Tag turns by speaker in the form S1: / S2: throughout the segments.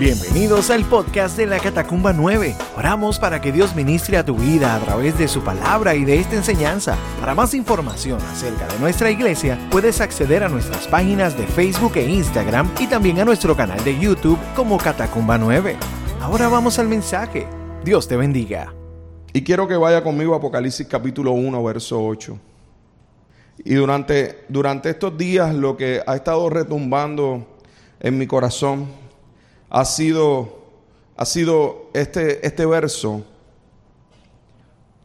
S1: Bienvenidos al podcast de la Catacumba 9. Oramos para que Dios ministre a tu vida a través de su palabra y de esta enseñanza. Para más información acerca de nuestra iglesia, puedes acceder a nuestras páginas de Facebook e Instagram y también a nuestro canal de YouTube como Catacumba 9. Ahora vamos al mensaje. Dios te bendiga.
S2: Y quiero que vaya conmigo a Apocalipsis capítulo 1, verso 8. Y durante, durante estos días lo que ha estado retumbando en mi corazón ha sido, ha sido este, este verso.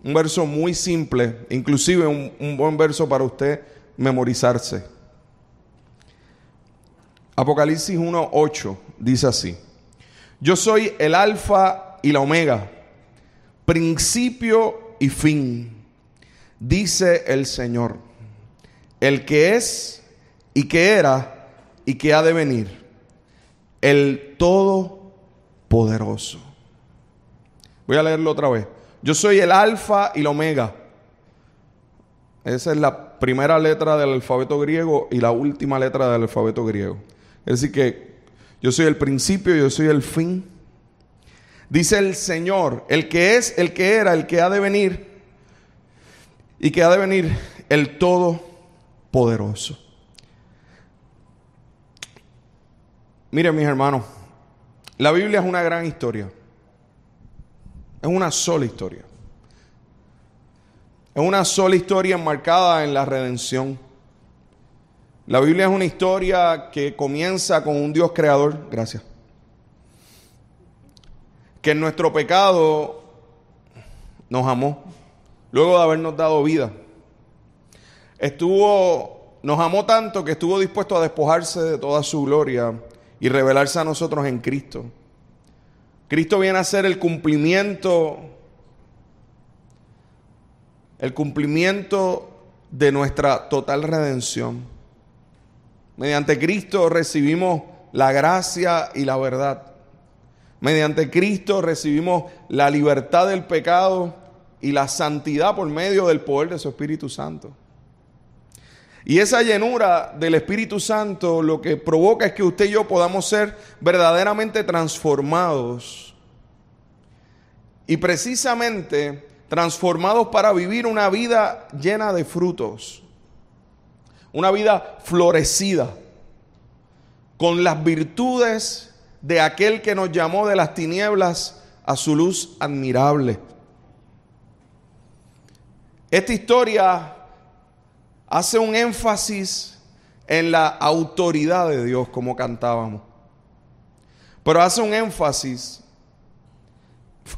S2: Un verso muy simple, inclusive un, un buen verso para usted memorizarse. Apocalipsis 1, 8 dice así. Yo soy el alfa y la omega, principio y fin, dice el Señor, el que es y que era y que ha de venir, el todopoderoso. Voy a leerlo otra vez. Yo soy el alfa y la omega. Esa es la primera letra del alfabeto griego y la última letra del alfabeto griego. Es decir, que yo soy el principio, yo soy el fin. Dice el Señor, el que es, el que era, el que ha de venir y que ha de venir el Todopoderoso. Miren mis hermanos, la Biblia es una gran historia. Es una sola historia. Es una sola historia enmarcada en la redención. La Biblia es una historia que comienza con un Dios creador, gracias. Que en nuestro pecado nos amó, luego de habernos dado vida. Estuvo, nos amó tanto que estuvo dispuesto a despojarse de toda su gloria y revelarse a nosotros en Cristo. Cristo viene a ser el cumplimiento, el cumplimiento de nuestra total redención. Mediante Cristo recibimos la gracia y la verdad. Mediante Cristo recibimos la libertad del pecado y la santidad por medio del poder de su Espíritu Santo. Y esa llenura del Espíritu Santo lo que provoca es que usted y yo podamos ser verdaderamente transformados. Y precisamente transformados para vivir una vida llena de frutos una vida florecida, con las virtudes de aquel que nos llamó de las tinieblas a su luz admirable. Esta historia hace un énfasis en la autoridad de Dios, como cantábamos, pero hace un énfasis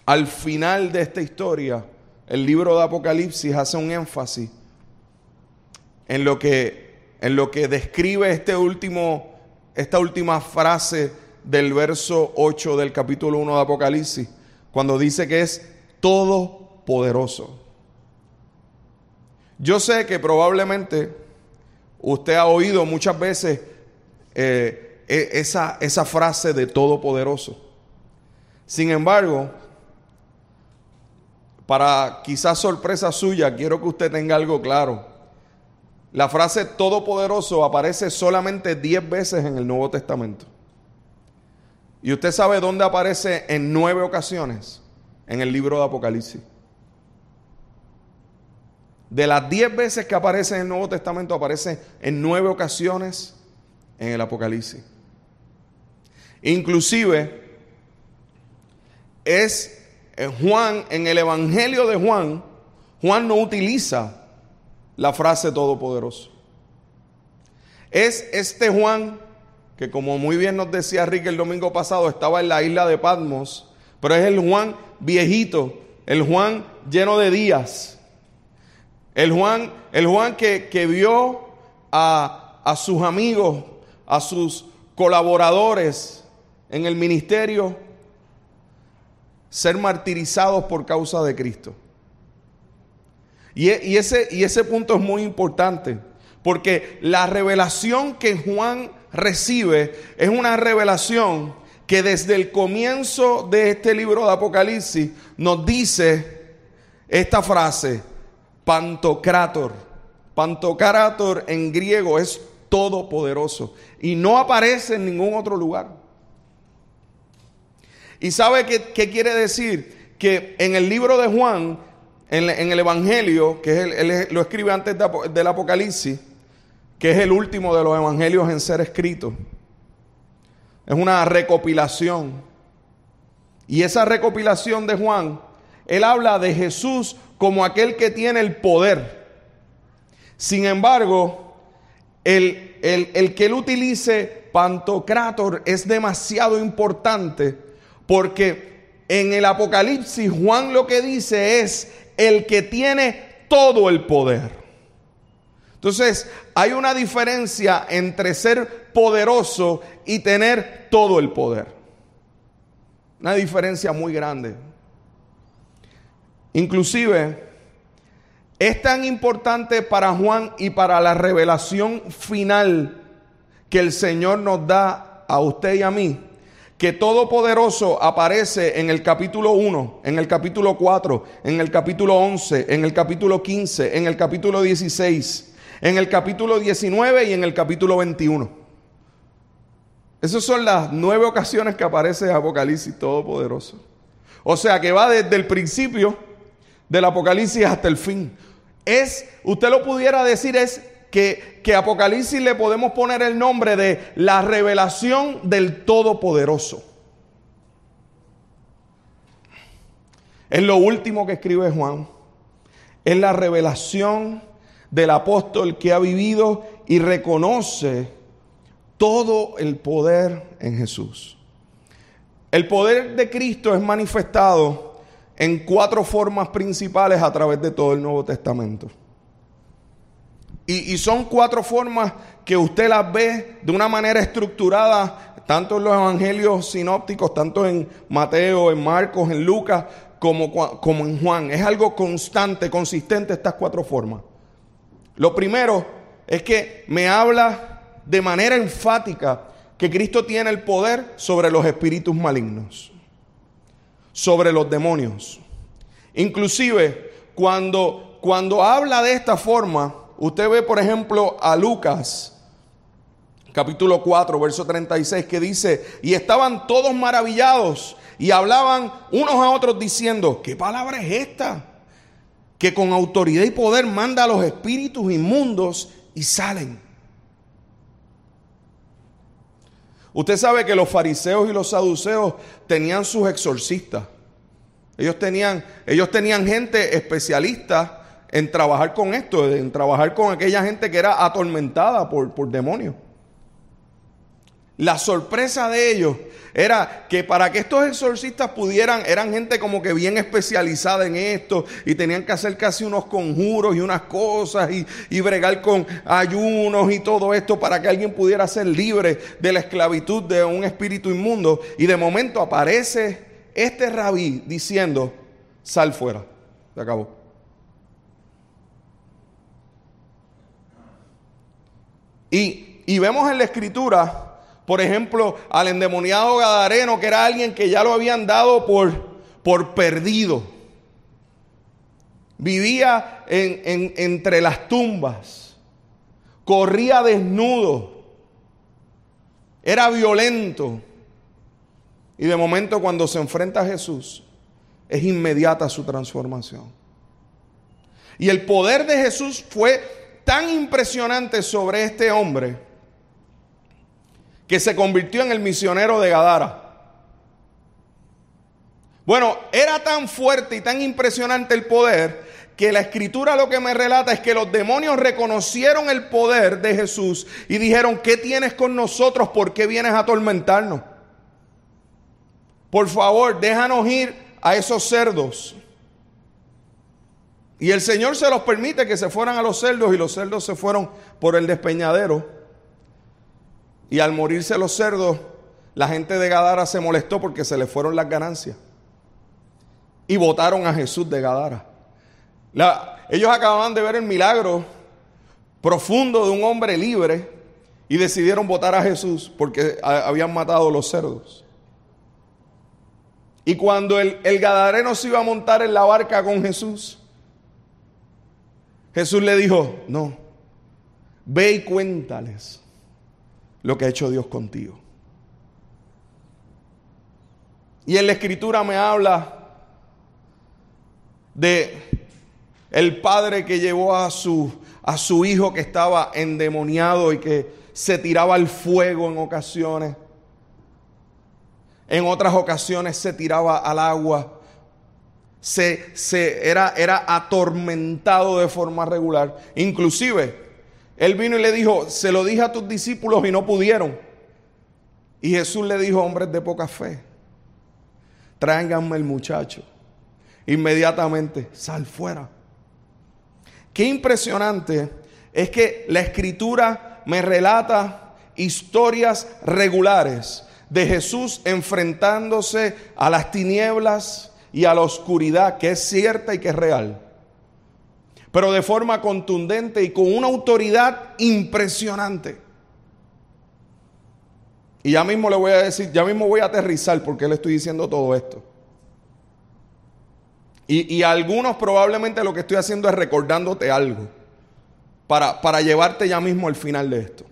S2: al final de esta historia, el libro de Apocalipsis hace un énfasis en lo que, en lo que describe este último, esta última frase del verso 8 del capítulo 1 de Apocalipsis, cuando dice que es todopoderoso. Yo sé que probablemente usted ha oído muchas veces eh, e, esa, esa frase de todopoderoso. Sin embargo, para quizás sorpresa suya, quiero que usted tenga algo claro. La frase todopoderoso aparece solamente 10 veces en el Nuevo Testamento. ¿Y usted sabe dónde aparece en nueve ocasiones? En el libro de Apocalipsis. De las 10 veces que aparece en el Nuevo Testamento, aparece en nueve ocasiones en el Apocalipsis. Inclusive, es Juan, en el Evangelio de Juan, Juan no utiliza la frase todopoderoso. Es este Juan que como muy bien nos decía Rick el domingo pasado, estaba en la isla de Patmos, pero es el Juan viejito, el Juan lleno de días, el Juan, el Juan que, que vio a, a sus amigos, a sus colaboradores en el ministerio ser martirizados por causa de Cristo. Y, ese, y ese punto es muy importante, porque la revelación que Juan recibe es una revelación que desde el comienzo de este libro de Apocalipsis nos dice esta frase, pantocrator. Pantocrator en griego es todopoderoso y no aparece en ningún otro lugar. ¿Y sabe qué, quiere decir? Que en el libro de Juan, en, el Evangelio, que es él lo escribe antes del Apocalipsis, que es el último de los evangelios en ser escrito. Es una recopilación. Y esa recopilación de Juan, él habla de Jesús como aquel que tiene el poder. Sin embargo, el, el que él utilice Pantocrator es demasiado importante porque en el Apocalipsis Juan lo que dice es el que tiene todo el poder. Entonces, hay una diferencia entre ser poderoso y tener todo el poder. Una diferencia muy grande. Inclusive, es tan importante para Juan y para la revelación final que el Señor nos da a usted y a mí, que Todopoderoso aparece en el capítulo 1, en el capítulo 4, en el capítulo 11, en el capítulo 15, en el capítulo 16 en el capítulo 19 y en el capítulo 21. Esas son las nueve ocasiones que aparece Apocalipsis Todopoderoso. O sea que va desde el principio del Apocalipsis hasta el fin. Es, usted lo pudiera decir, es que, que Apocalipsis le podemos poner el nombre de la revelación del Todopoderoso. Es lo último que escribe Juan. Es la revelación del apóstol que ha vivido y reconoce todo el poder en Jesús. El poder de Cristo es manifestado en cuatro formas principales a través de todo el Nuevo Testamento. Y, son cuatro formas que usted las ve de una manera estructurada, tanto en los evangelios sinópticos, tanto en Mateo, en Marcos, en Lucas, como, como en Juan. Es algo constante, consistente estas cuatro formas. Lo primero es que me habla de manera enfática que Cristo tiene el poder sobre los espíritus malignos, sobre los demonios. Inclusive, cuando, cuando habla de esta forma, usted ve, por ejemplo, a Lucas, capítulo 4, verso 36, que dice, y estaban todos maravillados y hablaban unos a otros diciendo, ¿qué palabra es esta? que con autoridad y poder manda a los espíritus inmundos y salen. Usted sabe que los fariseos y los saduceos tenían sus exorcistas. Ellos tenían, ellos tenían gente especialista en trabajar con esto, en trabajar con aquella gente que era atormentada por, por demonios. La sorpresa de ellos era que para que estos exorcistas pudieran, eran gente como que bien especializada en esto y tenían que hacer casi unos conjuros y unas cosas y, y bregar con ayunos y todo esto para que alguien pudiera ser libre de la esclavitud de un espíritu inmundo. Y de momento aparece este rabí diciendo, sal fuera. Se acabó. Y, y vemos en la escritura por ejemplo, al endemoniado Gadareno, que era alguien que ya lo habían dado por, por perdido. Vivía en, entre las tumbas, corría desnudo, era violento. Y de momento cuando se enfrenta a Jesús, es inmediata su transformación. Y el poder de Jesús fue tan impresionante sobre este hombre que se convirtió en el misionero de Gadara. Bueno, era tan fuerte y tan impresionante el poder que la escritura lo que me relata es que los demonios reconocieron el poder de Jesús y dijeron, ¿qué tienes con nosotros? ¿Por qué vienes a atormentarnos? Por favor, déjanos ir a esos cerdos. Y el Señor se los permite que se fueran a los cerdos y los cerdos se fueron por el despeñadero. Y al morirse los cerdos, la gente de Gadara se molestó porque se le fueron las ganancias. Y votaron a Jesús de Gadara. ellos acababan de ver el milagro profundo de un hombre libre y decidieron votar a Jesús porque habían matado los cerdos. Y cuando el, el Gadareno se iba a montar en la barca con Jesús, Jesús le dijo, no, ve y cuéntales lo que ha hecho Dios contigo. Y en la escritura me habla de el padre que llevó a su, a su hijo que estaba endemoniado y que se tiraba al fuego en ocasiones. En otras ocasiones se tiraba al agua. Se, se era, era atormentado de forma regular. Inclusive, él vino y le dijo, se lo dije a tus discípulos y no pudieron. Y Jesús le dijo, hombres de poca fe, tráiganme el muchacho. Inmediatamente, sal fuera. Qué impresionante es que la escritura me relata historias regulares de Jesús enfrentándose a las tinieblas y a la oscuridad que es cierta y que es real. Pero de forma contundente y con una autoridad impresionante. Y ya mismo le voy a decir, ya mismo voy a aterrizar porque le estoy diciendo todo esto. Y, algunos probablemente lo que estoy haciendo es recordándote algo para, para llevarte ya mismo al final de esto.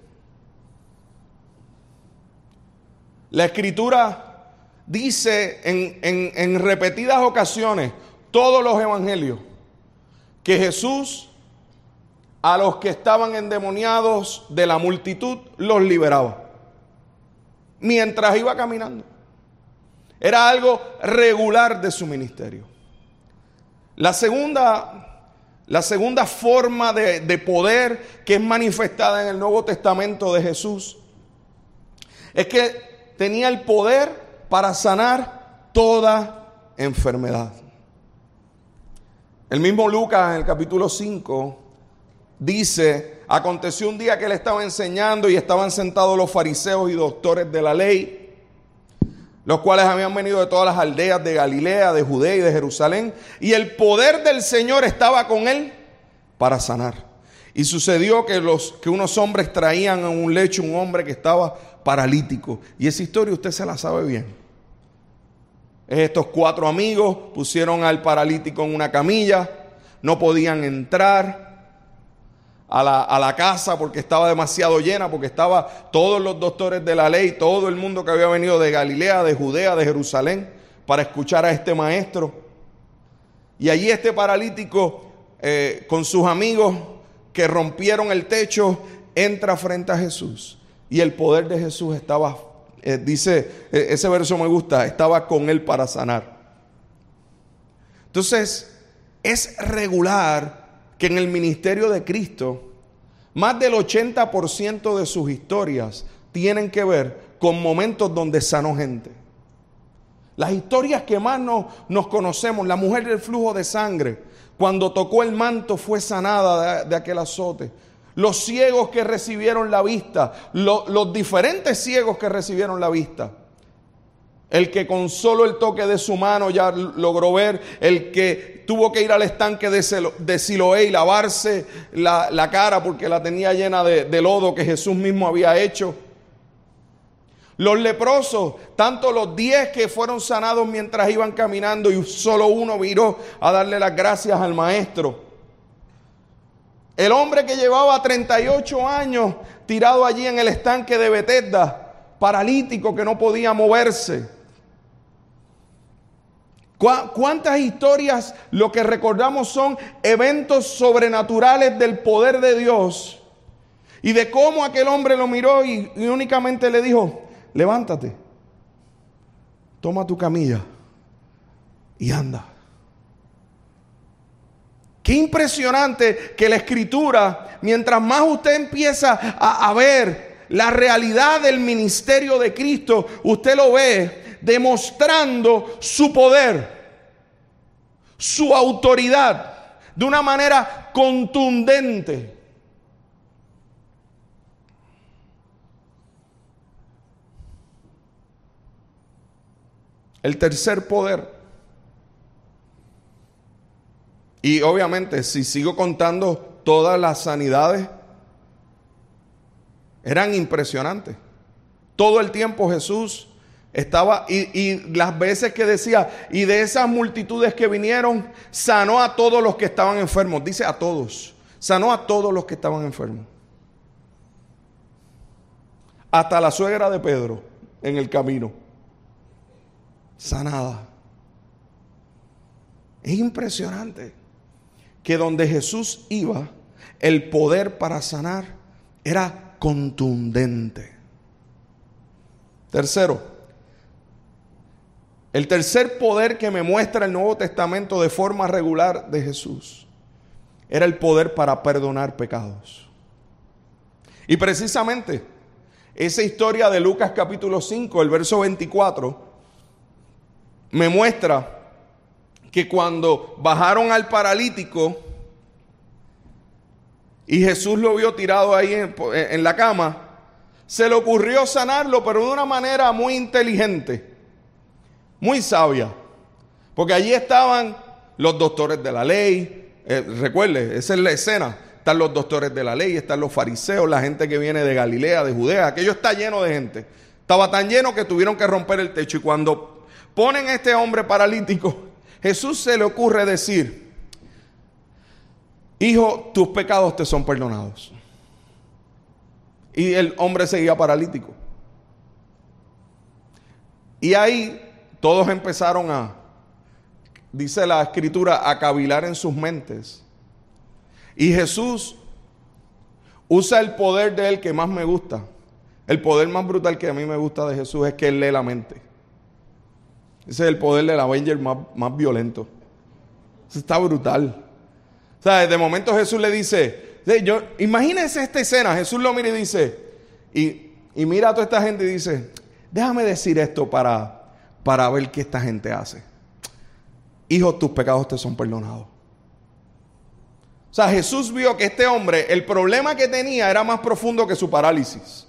S2: La escritura dice en, en repetidas ocasiones, todos los evangelios, que Jesús a los que estaban endemoniados de la multitud los liberaba. Mientras iba caminando. Era algo regular de su ministerio. La segunda, la segunda forma de, de poder que es manifestada en el Nuevo Testamento de Jesús es que tenía el poder para sanar toda enfermedad. El mismo Lucas en el capítulo 5 dice, aconteció un día que él estaba enseñando y estaban sentados los fariseos y doctores de la ley los cuales habían venido de todas las aldeas de Galilea, de Judea y de Jerusalén, y el poder del Señor estaba con él para sanar. Y sucedió que, los, que unos hombres traían a un lecho un hombre que estaba paralítico. Y esa historia usted se la sabe bien. Estos cuatro amigos pusieron al paralítico en una camilla, no podían entrar, a la, casa porque estaba demasiado llena, porque estaba todos los doctores de la ley, todo el mundo que había venido de Galilea, de Judea, de Jerusalén, para escuchar a este maestro. Y allí este paralítico, eh, con sus amigos que rompieron el techo, entra frente a Jesús. Y el poder de Jesús estaba, eh, dice, eh, ese verso me gusta, estaba con él para sanar. Entonces, es regular que en el ministerio de Cristo, más del 80% de sus historias tienen que ver con momentos donde sanó gente. Las historias que más nos, conocemos, la mujer del flujo de sangre, cuando tocó el manto fue sanada de, aquel azote. Los ciegos que recibieron la vista, los diferentes ciegos que recibieron la vista. El que con solo el toque de su mano ya logró ver, el que tuvo que ir al estanque de, Siloé y lavarse la, cara porque la tenía llena de, lodo que Jesús mismo había hecho. Los leprosos, tanto los diez que fueron sanados mientras iban caminando y solo uno viró a darle las gracias al maestro. El hombre que llevaba 38 años tirado allí en el estanque de Betesda, paralítico que no podía moverse. ¿Cuántas historias lo que recordamos son eventos sobrenaturales del poder de Dios? Y de cómo aquel hombre lo miró y, únicamente le dijo, levántate, toma tu camilla y anda. Qué impresionante que la escritura, mientras más usted empieza a, a, ver la realidad del ministerio de Cristo, usted lo ve demostrando su poder, su autoridad, de una manera contundente. El tercer poder. Y obviamente, si sigo contando todas las sanidades, eran impresionantes. Todo el tiempo Jesús estaba, y, las veces que decía, y de esas multitudes que vinieron, sanó a todos los que estaban enfermos. Dice a todos. Sanó a todos los que estaban enfermos. Hasta la suegra de Pedro en el camino. sanada. Es impresionante que donde Jesús iba, el poder para sanar era contundente. Tercero, el tercer poder que me muestra el Nuevo Testamento de forma regular de Jesús era el poder para perdonar pecados. Y precisamente esa historia de Lucas capítulo 5, el verso 24, me muestra que cuando bajaron al paralítico y Jesús lo vio tirado ahí en, la cama, se le ocurrió sanarlo, pero de una manera muy inteligente, muy sabia. Porque allí estaban los doctores de la ley, eh, recuerde, esa es la escena. Están los doctores de la ley, están los fariseos, la gente que viene de Galilea, de Judea. Aquello está lleno de gente. Estaba tan lleno que tuvieron que romper el techo. Y cuando ponen a este hombre paralítico, Jesús se le ocurre decir, hijo, tus pecados te son perdonados. Y el hombre seguía paralítico. Y ahí todos empezaron a, dice la escritura, a cavilar en sus mentes. Y Jesús usa el poder de él que más me gusta. El poder más brutal que a mí me gusta de Jesús es que él lee la mente. Ese es el poder del Avenger más, más violento. Eso está brutal. O sea, de momento Jesús le dice, yo, imagínense esta escena, Jesús lo mira y dice, y, y mira a toda esta gente y dice, déjame decir esto para, para ver qué esta gente hace. Hijo, tus pecados te son perdonados. O sea, Jesús vio que este hombre, el problema que tenía era más profundo que su parálisis.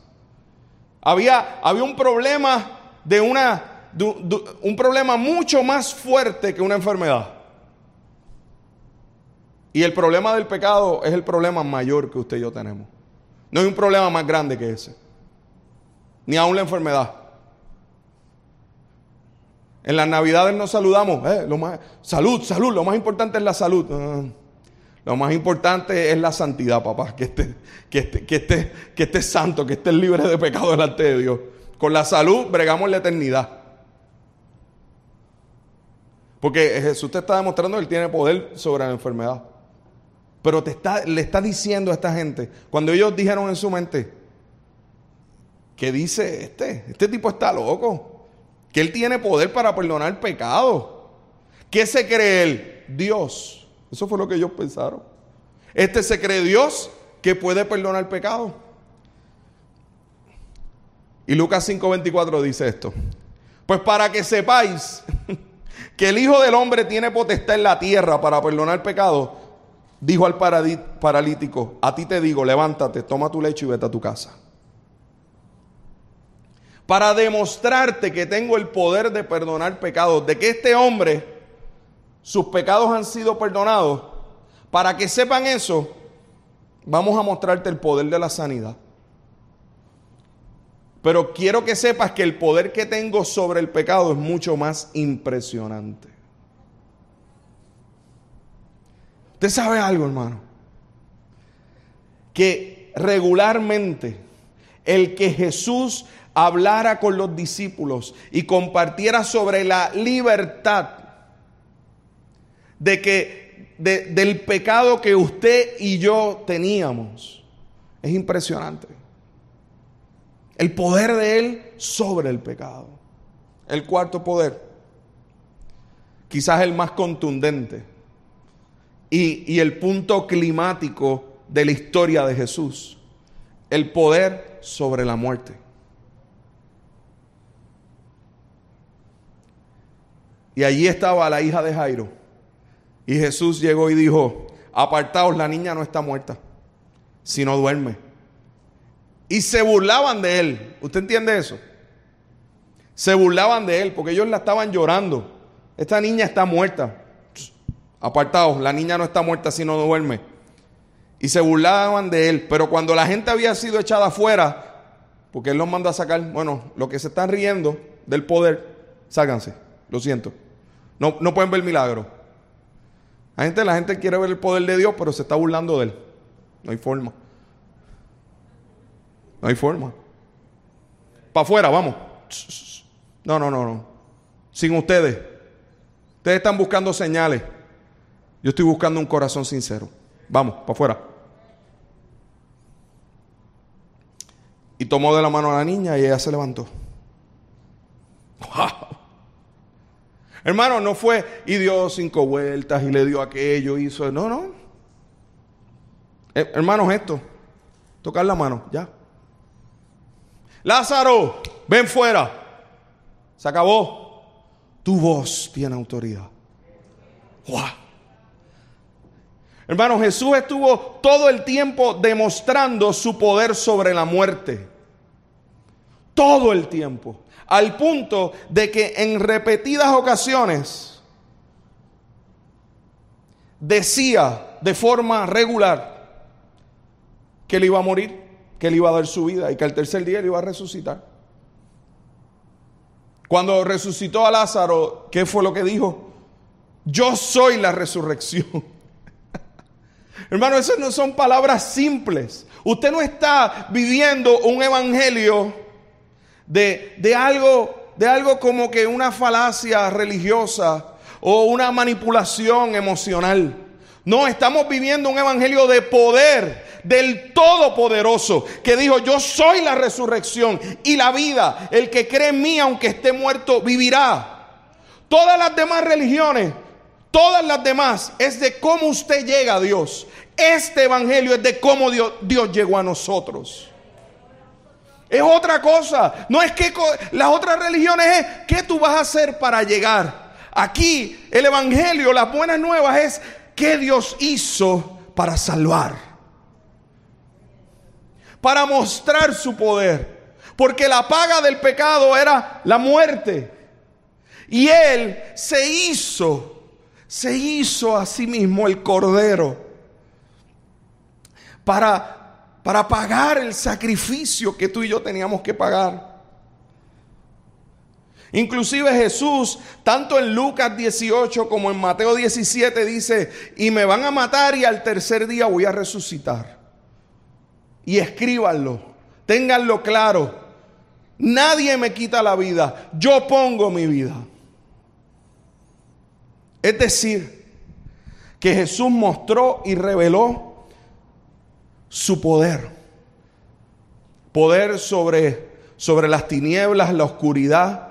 S2: Había, había un problema de una, un problema mucho más fuerte que una enfermedad. Y el problema del pecado es el problema mayor que usted y yo tenemos. No hay un problema más grande que ese. Ni aún la enfermedad. En las navidades nos saludamos. Eh, salud, salud. Lo más importante es la salud. Ah, lo más importante es la santidad, papá. Que esté, que, que, esté, que esté santo, que esté libre de pecado delante de Dios. Con la salud bregamos la eternidad. Porque Jesús te está demostrando que Él tiene poder sobre la enfermedad. Pero te está, le está diciendo a esta gente, cuando ellos dijeron en su mente, ¿qué dice este? Este tipo está loco. Que Él tiene poder para perdonar pecado. ¿Qué se cree Él? Dios. Eso fue lo que ellos pensaron. Este se cree Dios que puede perdonar pecado. Y Lucas 5:24 dice esto. Pues para que sepáis que el Hijo del Hombre tiene potestad en la tierra para perdonar pecado, dijo al paralítico, a ti te digo, levántate, toma tu lecho y vete a tu casa. Para demostrarte que tengo el poder de perdonar pecados, de que este hombre, sus pecados han sido perdonados, para que sepan eso, vamos a mostrarte el poder de la sanidad. Pero quiero que sepas que el poder que tengo sobre el pecado es mucho más impresionante. Usted sabe algo, hermano. Que regularmente el que Jesús hablara con los discípulos y compartiera sobre la libertad de que del pecado que usted y yo teníamos es impresionante. El poder de Él sobre el pecado. El cuarto poder, quizás el más contundente y, el punto climático de la historia de Jesús. El poder sobre la muerte. Y allí estaba la hija de Jairo. Y Jesús llegó y dijo, apartaos, la niña no está muerta, sino duerme. Y se burlaban de él. ¿Usted entiende eso? Se burlaban de él porque ellos la estaban llorando. Esta niña está muerta. Apartados, la niña no está muerta si no duerme. Y se burlaban de él. Pero cuando la gente había sido echada afuera, porque él los manda a sacar, bueno, los que se están riendo del poder, ságanse. Lo siento. No, no pueden ver milagro. La gente, la gente quiere ver el poder de Dios, pero se está burlando de él. No hay forma. No hay forma. Para afuera, vamos. No, no, no, no. sin ustedes. Ustedes están buscando señales. Yo estoy buscando un corazón sincero. Vamos, para afuera. Y tomó de la mano a la niña y ella se levantó. ¡Wow! Hermano, no fue y dio cinco vueltas y le dio aquello, hizo. No, no. Eh, hermanos, esto. Tocar la mano, ya. Lázaro, ven fuera. Se acabó. Tu voz tiene autoridad. ¡Wow! Hermano, Jesús estuvo todo el tiempo demostrando su poder sobre la muerte. Todo el tiempo. Al punto de que en repetidas ocasiones decía de forma regular que él iba a morir, que él iba a dar su vida y que al tercer día él iba a resucitar. Cuando resucitó a Lázaro, ¿qué fue lo que dijo? Yo soy la resurrección. Hermano, esas no son palabras simples. Usted no está viviendo un evangelio de, de, algo, de algo como que una falacia religiosa o una manipulación emocional. No, estamos viviendo un evangelio de poder del Todopoderoso, que dijo, yo soy la resurrección y la vida. El que cree en mí, aunque esté muerto, vivirá. Todas las demás religiones, todas las demás, es de cómo usted llega a Dios. Este evangelio es de cómo Dios, Dios llegó a nosotros. Es otra cosa. No es que las otras religiones es qué tú vas a hacer para llegar. Aquí el evangelio, las buenas nuevas es qué Dios hizo para salvar para mostrar su poder. Porque la paga del pecado era la muerte. Y Él se hizo, se hizo a sí mismo el cordero para, para pagar el sacrificio que tú y yo teníamos que pagar. Inclusive Jesús, tanto en Lucas 18 como en Mateo 17, dice, y me van a matar y al tercer día voy a resucitar y escríbanlo, ténganlo claro. Nadie me quita la vida, yo pongo mi vida. Es decir, que Jesús mostró y reveló su poder. Poder sobre, sobre las tinieblas, la oscuridad,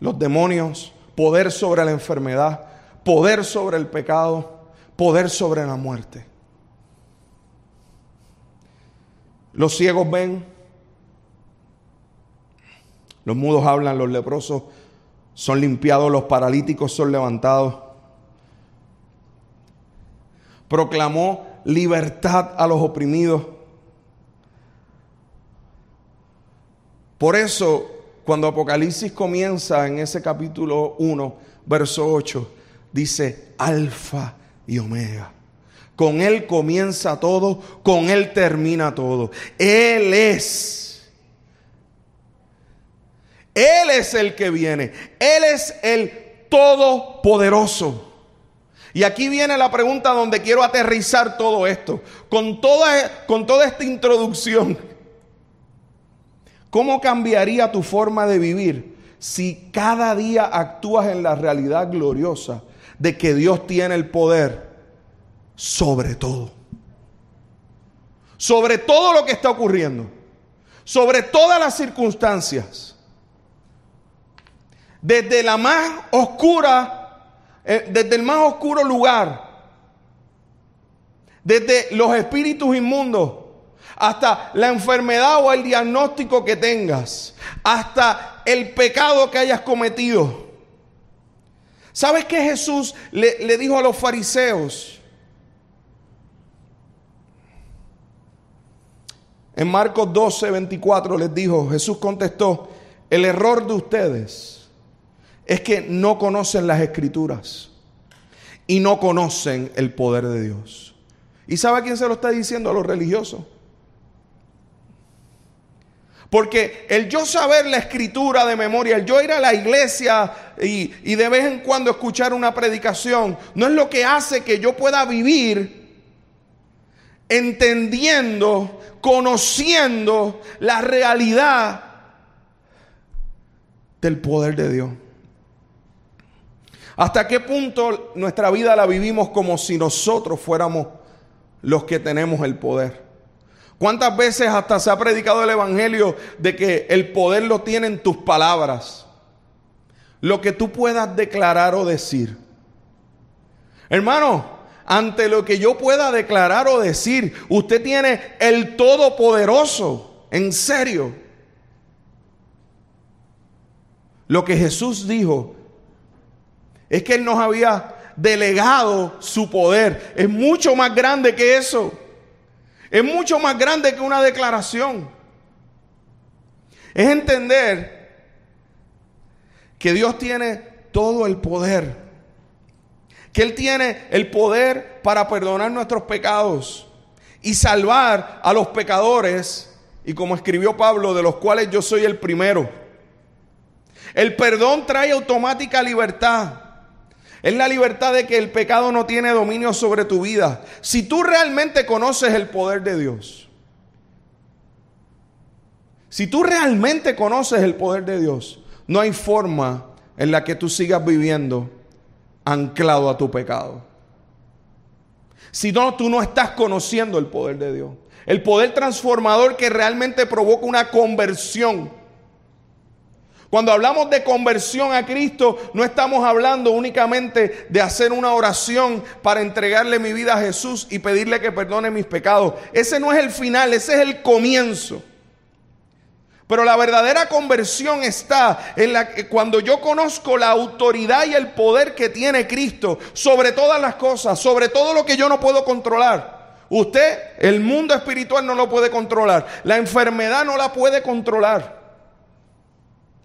S2: los demonios, poder sobre la enfermedad, poder sobre el pecado, poder sobre la muerte. Los ciegos ven, los mudos hablan, los leprosos son limpiados, los paralíticos son levantados. Proclamó libertad a los oprimidos. Por eso, cuando Apocalipsis comienza en ese capítulo 1, verso 8, dice Alfa y Omega con Él comienza todo, con Él termina todo. Él es. Él es el que viene. Él es el todopoderoso. Y aquí viene la pregunta donde quiero aterrizar todo esto. Con toda, con toda esta introducción. ¿Cómo cambiaría tu forma de vivir si cada día actúas en la realidad gloriosa de que Dios tiene el poder sobre todo. Sobre todo lo que está ocurriendo. Sobre todas las circunstancias. Desde la más oscura, eh, desde el más oscuro lugar. Desde los espíritus inmundos hasta la enfermedad o el diagnóstico que tengas, hasta el pecado que hayas cometido. ¿Sabes qué Jesús le, dijo a los fariseos? En Marcos 12, 24 les dijo, Jesús contestó, el error de ustedes es que no conocen las escrituras y no conocen el poder de Dios. ¿Y sabe quién se lo está diciendo? A los religiosos. Porque el yo saber la escritura de memoria, el yo ir a la iglesia y, de vez en cuando escuchar una predicación, no es lo que hace que yo pueda vivir entendiendo conociendo la realidad del poder de Dios. ¿Hasta qué punto nuestra vida la vivimos como si nosotros fuéramos los que tenemos el poder? ¿Cuántas veces hasta se ha predicado el Evangelio de que el poder lo tienen tus palabras? Lo que tú puedas declarar o decir. Hermano, ante lo que yo pueda declarar o decir, usted tiene el Todopoderoso, en serio. Lo que Jesús dijo es que Él nos había delegado su poder. Es mucho más grande que eso. Es mucho más grande que una declaración. Es entender que Dios tiene todo el poder. Que Él tiene el poder para perdonar nuestros pecados y salvar a los pecadores. Y como escribió Pablo, de los cuales yo soy el primero. El perdón trae automática libertad. Es la libertad de que el pecado no tiene dominio sobre tu vida. Si tú realmente conoces el poder de Dios, si tú realmente conoces el poder de Dios, no hay forma en la que tú sigas viviendo anclado a tu pecado. Si no, tú no estás conociendo el poder de Dios. El poder transformador que realmente provoca una conversión cuando hablamos de conversión a Cristo, no estamos hablando únicamente de hacer una oración para entregarle mi vida a Jesús y pedirle que perdone mis pecados. Ese no es el final, ese es el comienzo. Pero la verdadera conversión está en la que cuando yo conozco la autoridad y el poder que tiene Cristo sobre todas las cosas, sobre todo lo que yo no puedo controlar. Usted, el mundo espiritual no lo puede controlar, la enfermedad no la puede controlar.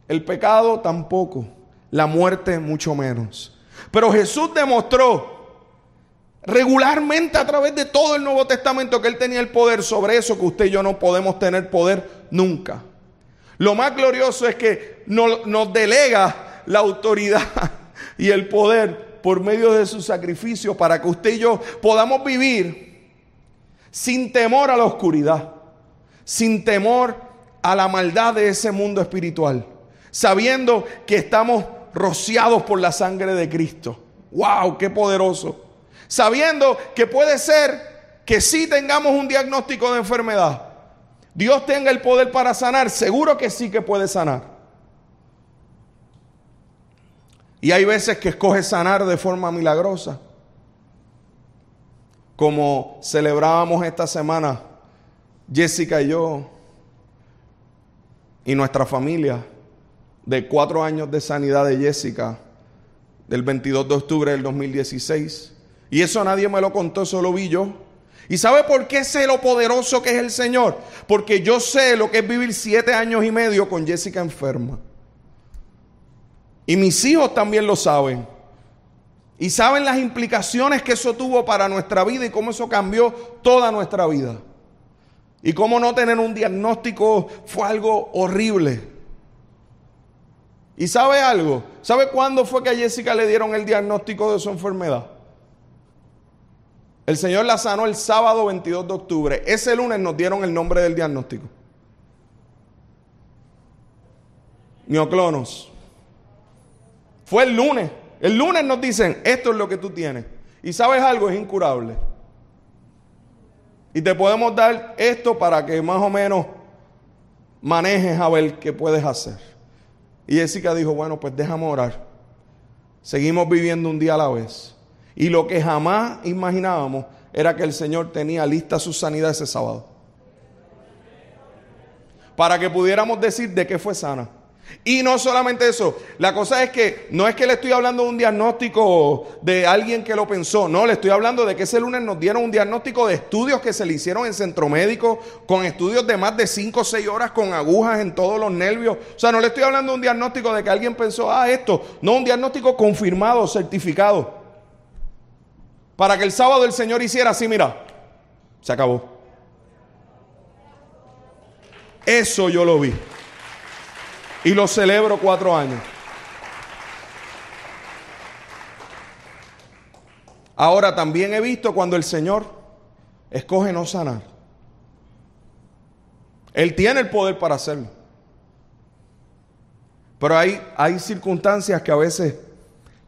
S2: El pecado tampoco, la muerte mucho menos. Pero Jesús demostró regularmente a través de todo el Nuevo Testamento que Él tenía el poder sobre eso que usted y yo no podemos tener poder nunca. Lo más glorioso es que nos, nos delega la autoridad y el poder por medio de su sacrificio para que usted y yo podamos vivir sin temor a la oscuridad, sin temor a la maldad de ese mundo espiritual sabiendo que estamos rociados por la sangre de Cristo. ¡Wow! ¡Qué poderoso! Sabiendo que puede ser que sí tengamos un diagnóstico de enfermedad. Dios tenga el poder para sanar. Seguro que sí que puede sanar. Y hay veces que escoge sanar de forma milagrosa. Como celebrábamos esta semana, Jessica y yo, y nuestra familia de cuatro años de sanidad de Jessica del 22 de octubre del 2016. Y eso nadie me lo contó, solo vi yo. ¿Y sabe por qué sé lo poderoso que es el Señor? Porque yo sé lo que es vivir siete años y medio con Jessica enferma. Y mis hijos también lo saben. Y saben las implicaciones que eso tuvo para nuestra vida y cómo eso cambió toda nuestra vida. Y cómo no tener un diagnóstico fue algo horrible. ¿Y sabe algo? ¿Sabe cuándo fue que a Jessica le dieron el diagnóstico de su enfermedad? El Señor la sanó el sábado 22 de octubre. Ese lunes nos dieron el nombre del diagnóstico. Mioclonos. Fue el lunes. El lunes nos dicen, esto es lo que tú tienes. Y sabes algo, es incurable. Y te podemos dar esto para que más o menos manejes a ver qué puedes hacer. Y Jessica dijo, bueno, pues déjame orar. Seguimos viviendo un día a la vez. Y lo que jamás imaginábamos era que el Señor tenía lista su sanidad ese sábado. Para que pudiéramos decir de qué fue sana. Y no solamente eso, la cosa es que no es que le estoy hablando de un diagnóstico de alguien que lo pensó, no, le estoy hablando de que ese lunes nos dieron un diagnóstico de estudios que se le hicieron en centro médico, con estudios de más de 5 o 6 horas con agujas en todos los nervios. O sea, no le estoy hablando de un diagnóstico de que alguien pensó, ah, esto, no, un diagnóstico confirmado, certificado. Para que el sábado el Señor hiciera así, mira, se acabó. Eso yo lo vi. Y lo celebro cuatro años. Ahora también he visto cuando el Señor escoge no sanar. Él tiene el poder para hacerlo. Pero hay, hay circunstancias que a veces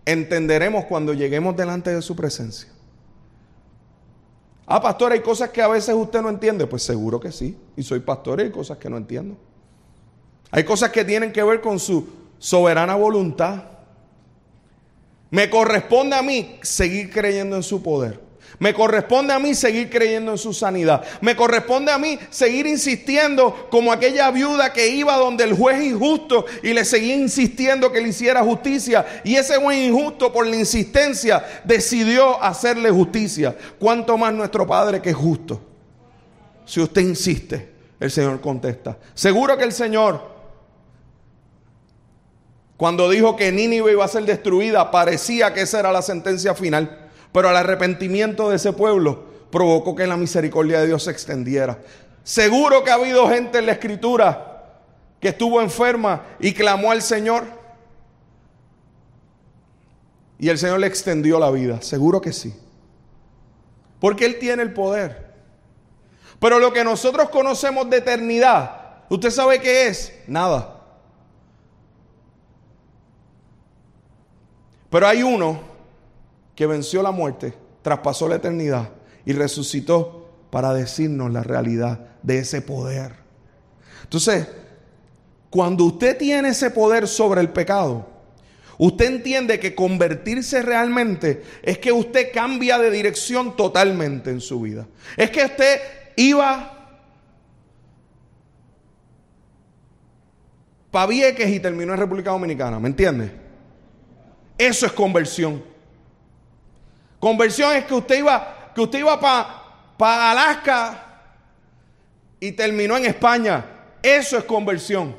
S2: entenderemos cuando lleguemos delante de su presencia. Ah, pastor, hay cosas que a veces usted no entiende. Pues seguro que sí. Y soy pastor y hay cosas que no entiendo. Hay cosas que tienen que ver con su soberana voluntad. Me corresponde a mí seguir creyendo en su poder. Me corresponde a mí seguir creyendo en su sanidad. Me corresponde a mí seguir insistiendo como aquella viuda que iba donde el juez injusto y le seguía insistiendo que le hiciera justicia. Y ese juez injusto por la insistencia decidió hacerle justicia. ¿Cuánto más nuestro Padre que es justo? Si usted insiste, el Señor contesta. Seguro que el Señor, cuando dijo que Nínive iba a ser destruida, parecía que esa era la sentencia final. Pero el arrepentimiento de ese pueblo provocó que la misericordia de Dios se extendiera. Seguro que ha habido gente en la escritura que estuvo enferma y clamó al Señor. Y el Señor le extendió la vida. Seguro que sí. Porque Él tiene el poder. Pero lo que nosotros conocemos de eternidad, ¿usted sabe qué es? Nada. Pero hay uno que venció la muerte, traspasó la eternidad y resucitó para decirnos la realidad de ese poder. Entonces, cuando usted tiene ese poder sobre el pecado, usted entiende que convertirse realmente es que usted cambia de dirección totalmente en su vida. Es que usted iba para Vieques y terminó en República Dominicana, ¿me entiende? Eso es conversión. Conversión es que usted iba, que usted iba para Alaska y terminó en España. Eso es conversión.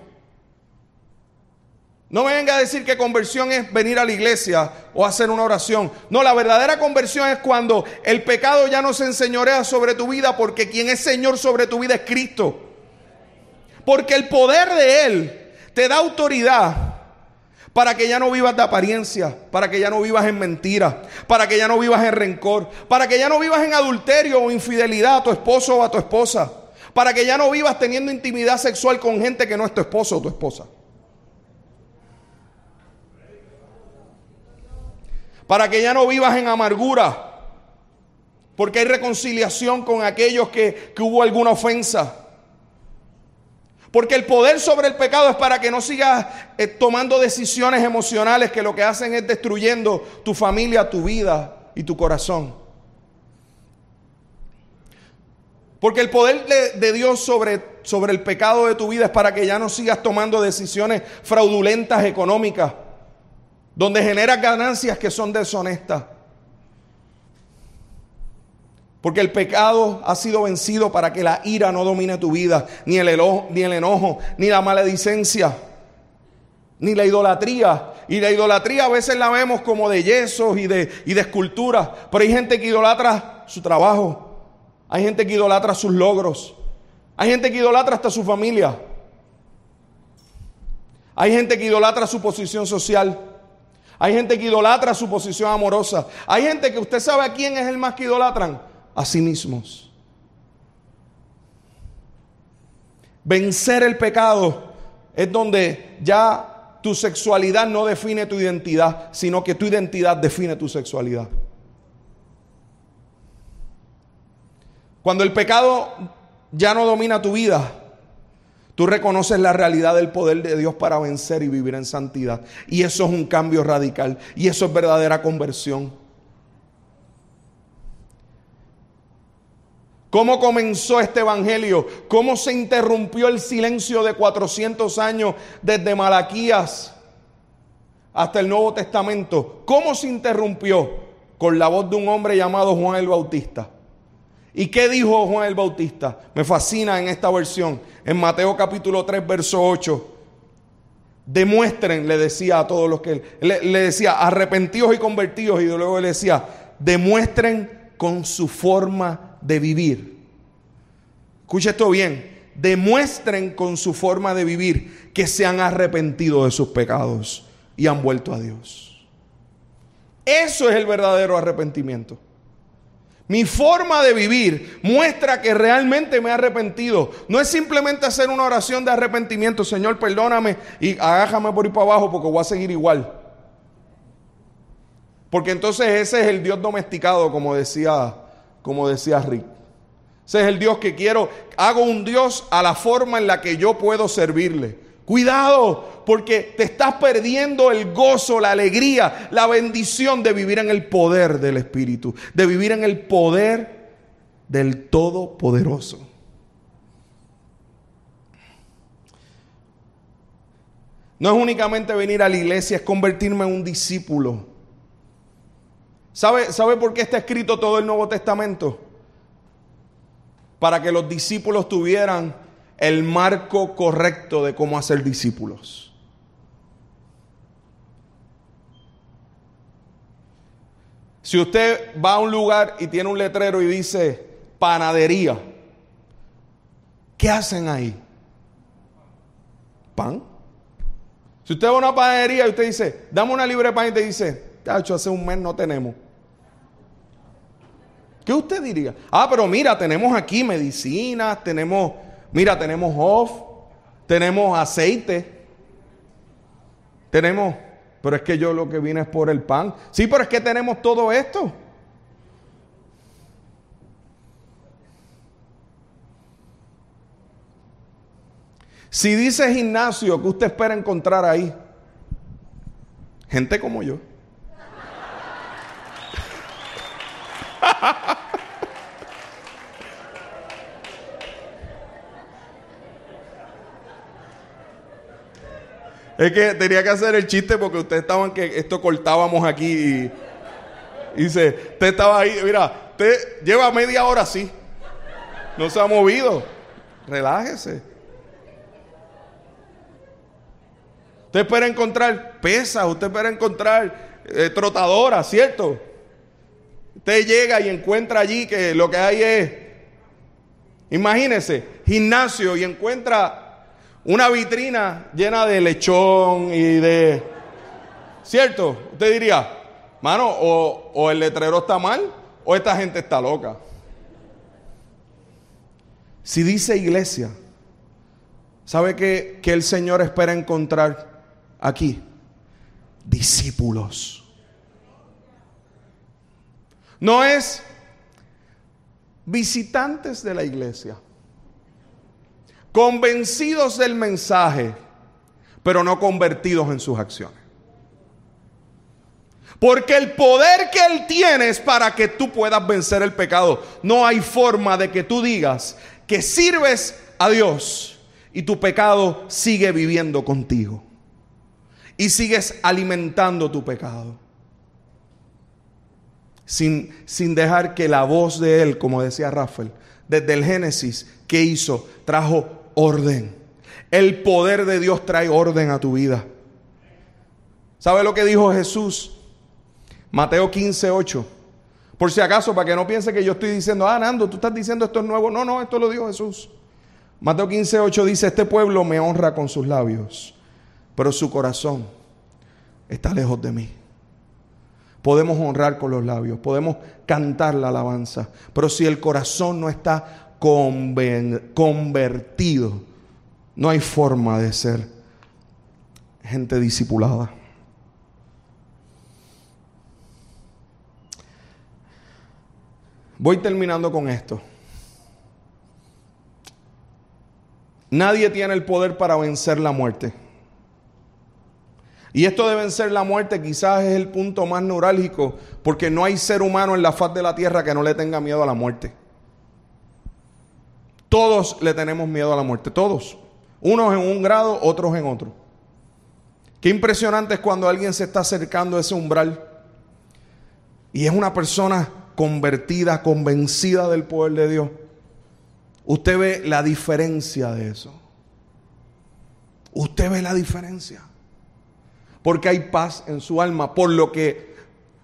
S2: No me venga a decir que conversión es venir a la iglesia o hacer una oración. No, la verdadera conversión es cuando el pecado ya no se enseñorea sobre tu vida porque quien es Señor sobre tu vida es Cristo. Porque el poder de Él te da autoridad para que ya no vivas de apariencia, para que ya no vivas en mentira, para que ya no vivas en rencor, para que ya no vivas en adulterio o infidelidad a tu esposo o a tu esposa, para que ya no vivas teniendo intimidad sexual con gente que no es tu esposo o tu esposa. Para que ya no vivas en amargura, porque hay reconciliación con aquellos que, que hubo alguna ofensa. Porque el poder sobre el pecado es para que no sigas eh, tomando decisiones emocionales que lo que hacen es destruyendo tu familia, tu vida y tu corazón. Porque el poder de, Dios sobre, sobre el pecado de tu vida es para que ya no sigas tomando decisiones fraudulentas económicas, donde generas ganancias que son deshonestas. Porque el pecado ha sido vencido para que la ira no domine tu vida, ni el, enojo, ni el enojo, ni la maledicencia, ni la idolatría. Y la idolatría a veces la vemos como de yesos y de, y de esculturas, pero hay gente que idolatra su trabajo, hay gente que idolatra sus logros, hay gente que idolatra hasta su familia, hay gente que idolatra su posición social. Hay gente que idolatra su posición amorosa. Hay gente que usted sabe a quién es el más que idolatran a sí mismos. Vencer el pecado es donde ya tu sexualidad no define tu identidad, sino que tu identidad define tu sexualidad. Cuando el pecado ya no domina tu vida, tú reconoces la realidad del poder de Dios para vencer y vivir en santidad. Y eso es un cambio radical. Y eso es verdadera conversión. ¿Cómo comenzó este evangelio? ¿Cómo se interrumpió el silencio de 400 años desde Malaquías hasta el Nuevo Testamento? ¿Cómo se interrumpió? Con la voz de un hombre llamado Juan el Bautista. ¿Y qué dijo Juan el Bautista? Me fascina en esta versión. En Mateo capítulo 3, verso 8. Demuestren, le decía a todos los que le, le decía, arrepentidos y convertidos. Y luego le decía, demuestren con su forma de vivir. Escuche esto bien. Demuestren con su forma de vivir que se han arrepentido de sus pecados y han vuelto a Dios. Eso es el verdadero arrepentimiento. Mi forma de vivir muestra que realmente me he arrepentido. No es simplemente hacer una oración de arrepentimiento, Señor, perdóname y agájame por ir para abajo porque voy a seguir igual. Porque entonces ese es el Dios domesticado, como decía, como decía Rick. Ese es el Dios que quiero. Hago un Dios a la forma en la que yo puedo servirle. Cuidado, porque te estás perdiendo el gozo, la alegría, la bendición de vivir en el poder del Espíritu, de vivir en el poder del Todopoderoso. No es únicamente venir a la iglesia, es convertirme en un discípulo. ¿Sabe, ¿Sabe por qué está escrito todo el Nuevo Testamento? Para que los discípulos tuvieran el marco correcto de cómo hacer discípulos. Si usted va a un lugar y tiene un letrero y dice panadería, ¿qué hacen ahí? ¿Pan? Si usted va a una panadería y usted dice, dame una libre pan y te dice, tacho, hace un mes no tenemos. ¿Qué usted diría? Ah, pero mira, tenemos aquí medicinas, tenemos Mira, tenemos off, tenemos aceite, tenemos, pero es que yo lo que vine es por el pan. Sí, pero es que tenemos todo esto. Si dice gimnasio, ¿qué usted espera encontrar ahí? Gente como yo. Es que tenía que hacer el chiste porque ustedes estaban que esto cortábamos aquí y, dice, usted estaba ahí, mira, usted lleva media hora así. No se ha movido. Relájese. Usted espera encontrar pesas, usted espera encontrar eh, trotadoras, ¿cierto? Usted llega y encuentra allí que lo que hay es, imagínese, gimnasio y encuentra una vitrina llena de lechón y de... ¿Cierto? Usted diría, mano, o, el letrero está mal o esta gente está loca. Si dice iglesia, ¿sabe qué, que el Señor espera encontrar aquí? Discípulos. No es visitantes de la iglesia convencidos del mensaje, pero no convertidos en sus acciones. Porque el poder que Él tiene es para que tú puedas vencer el pecado. No hay forma de que tú digas que sirves a Dios y tu pecado sigue viviendo contigo. Y sigues alimentando tu pecado. Sin, sin dejar que la voz de Él, como decía Rafael, desde el Génesis, que hizo? Trajo orden. El poder de Dios trae orden a tu vida. ¿Sabe lo que dijo Jesús? Mateo 15, 8. Por si acaso, para que no piense que yo estoy diciendo, ah, Nando, tú estás diciendo esto es nuevo. No, no, esto lo dijo Jesús. Mateo 15, 8 dice, este pueblo me honra con sus labios, pero su corazón está lejos de mí. Podemos honrar con los labios, podemos cantar la alabanza, pero si el corazón no está convertido. No hay forma de ser gente discipulada. Voy terminando con esto. Nadie tiene el poder para vencer la muerte. Y esto de vencer la muerte quizás es el punto más neurálgico, porque no hay ser humano en la faz de la tierra que no le tenga miedo a la muerte. Todos le tenemos miedo a la muerte, todos. Unos en un grado, otros en otro. Qué impresionante es cuando alguien se está acercando a ese umbral y es una persona convertida, convencida del poder de Dios. Usted ve la diferencia de eso. Usted ve la diferencia. Porque hay paz en su alma, por lo que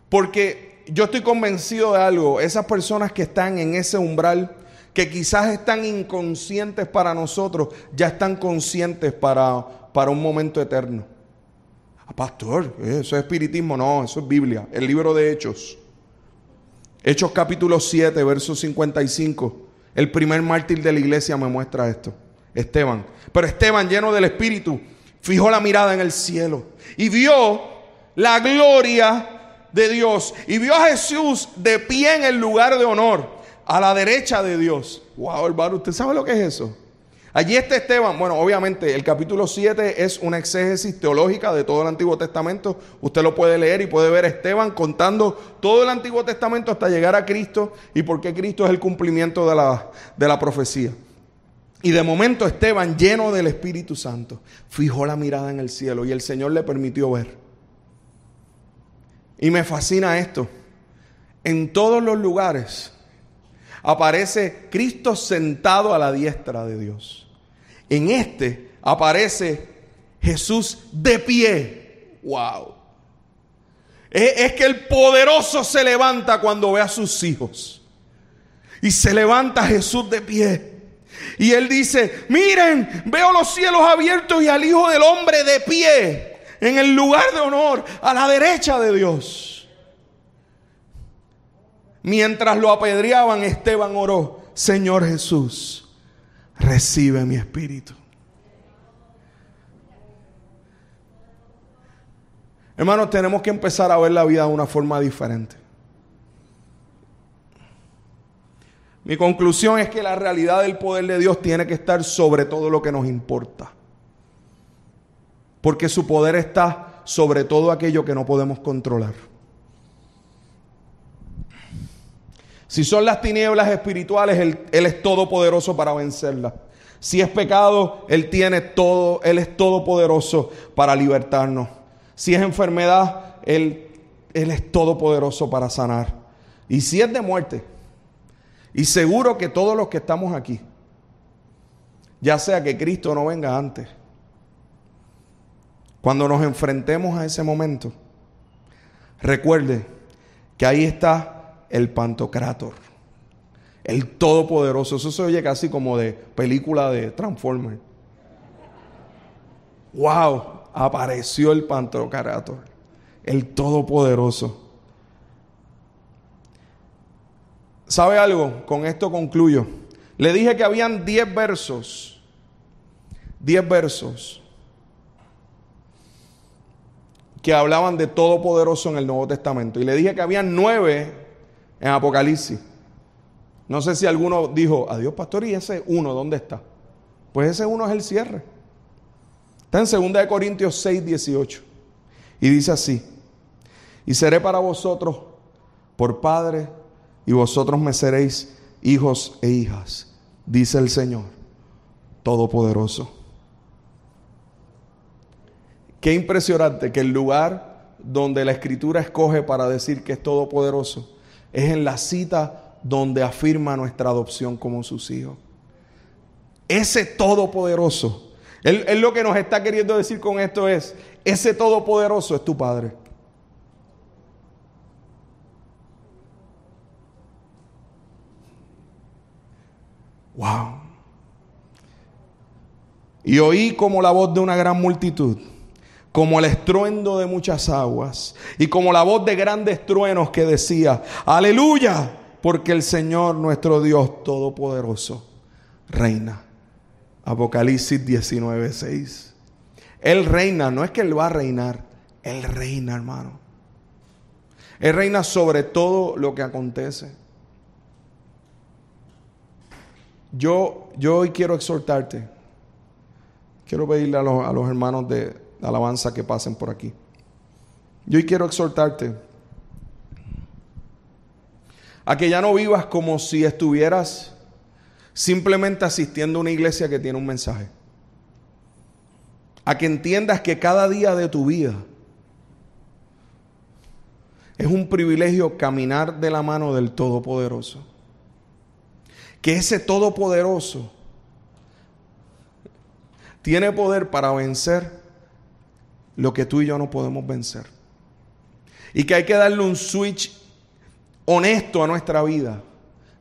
S2: porque yo estoy convencido de algo, esas personas que están en ese umbral que quizás están inconscientes para nosotros, ya están conscientes para, para un momento eterno. Ah, pastor, eso es espiritismo, no, eso es Biblia, el libro de Hechos. Hechos capítulo 7, verso 55. El primer mártir de la iglesia me muestra esto, Esteban. Pero Esteban, lleno del Espíritu, fijó la mirada en el cielo y vio la gloria de Dios y vio a Jesús de pie en el lugar de honor, a la derecha de Dios. Wow, hermano, ¿usted sabe lo que es eso? Allí está Esteban. Bueno, obviamente el capítulo 7 es una exégesis teológica de todo el Antiguo Testamento. Usted lo puede leer y puede ver a Esteban contando todo el Antiguo Testamento hasta llegar a Cristo y por qué Cristo es el cumplimiento de la, de la profecía. Y de momento Esteban, lleno del Espíritu Santo, fijó la mirada en el cielo y el Señor le permitió ver. Y me fascina esto. En todos los lugares aparece Cristo sentado a la diestra de Dios. En este aparece Jesús de pie. Wow. Es, que el poderoso se levanta cuando ve a sus hijos. Y se levanta Jesús de pie. Y él dice, miren, veo los cielos abiertos y al Hijo del Hombre de pie en el lugar de honor, a la derecha de Dios. Mientras lo apedreaban, Esteban oró, Señor Jesús recibe mi espíritu. Hermanos, tenemos que empezar a ver la vida de una forma diferente. Mi conclusión es que la realidad del poder de Dios tiene que estar sobre todo lo que nos importa. Porque su poder está sobre todo aquello que no podemos controlar. Si son las tinieblas espirituales, él, es todopoderoso para vencerlas. Si es pecado, Él tiene todo, Él es todopoderoso para libertarnos. Si es enfermedad, Él, Él es todopoderoso para sanar. Y si es de muerte, y seguro que todos los que estamos aquí, ya sea que Cristo no venga antes, cuando nos enfrentemos a ese momento, recuerde que ahí está el Pantocrator, el Todopoderoso. Eso se oye casi como de película de Transformers. ¡Wow! Apareció el Pantocrator, el Todopoderoso. ¿Sabe algo? Con esto concluyo. Le dije que habían 10 versos. 10 versos que hablaban de Todopoderoso en el Nuevo Testamento. Y le dije que habían 9 en Apocalipsis. No sé si alguno dijo, adiós pastor, ¿y ese uno dónde está? Pues ese uno es el cierre. Está en 2 Corintios 6, 18. Y dice así, y seré para vosotros por Padre, y vosotros me seréis hijos e hijas, dice el Señor Todopoderoso. Qué impresionante que el lugar donde la escritura escoge para decir que es todopoderoso es en la cita donde afirma nuestra adopción como sus hijos. Ese todopoderoso, él, lo que nos está queriendo decir con esto es, ese todopoderoso es tu Padre. Wow. Y oí como la voz de una gran multitud como el estruendo de muchas aguas y como la voz de grandes truenos que decía, aleluya, porque el Señor nuestro Dios Todopoderoso reina. Apocalipsis 19, 6. Él reina, no es que Él va a reinar, Él reina, hermano. Él reina sobre todo lo que acontece. Yo, yo hoy quiero exhortarte, quiero pedirle a los, a los hermanos de, alabanza que pasen por aquí. Yo hoy quiero exhortarte a que ya no vivas como si estuvieras simplemente asistiendo a una iglesia que tiene un mensaje. A que entiendas que cada día de tu vida es un privilegio caminar de la mano del Todopoderoso. Que ese Todopoderoso tiene poder para vencer lo que tú y yo no podemos vencer. Y que hay que darle un switch honesto a nuestra vida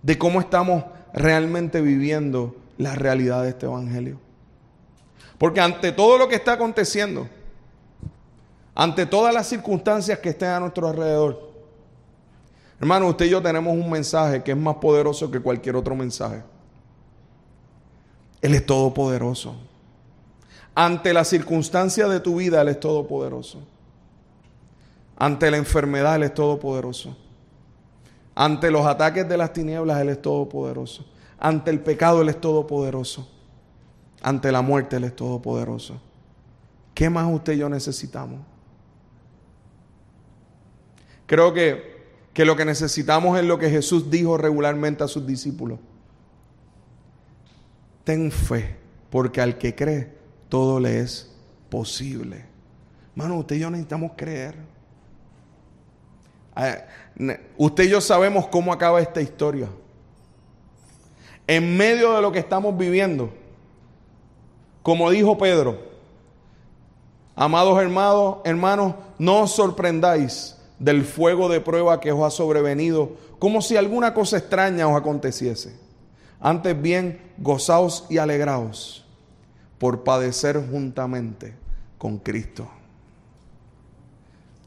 S2: de cómo estamos realmente viviendo la realidad de este Evangelio. Porque ante todo lo que está aconteciendo, ante todas las circunstancias que estén a nuestro alrededor, hermano, usted y yo tenemos un mensaje que es más poderoso que cualquier otro mensaje. Él es todopoderoso. Ante la circunstancia de tu vida, Él es todopoderoso. Ante la enfermedad Él es todopoderoso. Ante los ataques de las tinieblas Él es todopoderoso. Ante el pecado Él es todopoderoso. Ante la muerte Él es todopoderoso. ¿Qué más usted y yo necesitamos? Creo que, que lo que necesitamos es lo que Jesús dijo regularmente a sus discípulos. Ten fe, porque al que cree, todo le es posible. Mano, usted y yo necesitamos creer. Ah, usted y yo sabemos cómo acaba esta historia. En medio de lo que estamos viviendo, como dijo Pedro, amados hermanos, hermanos, no os sorprendáis del fuego de prueba que os ha sobrevenido, como si alguna cosa extraña os aconteciese. Antes bien, gozaos y alegraos por padecer juntamente con Cristo.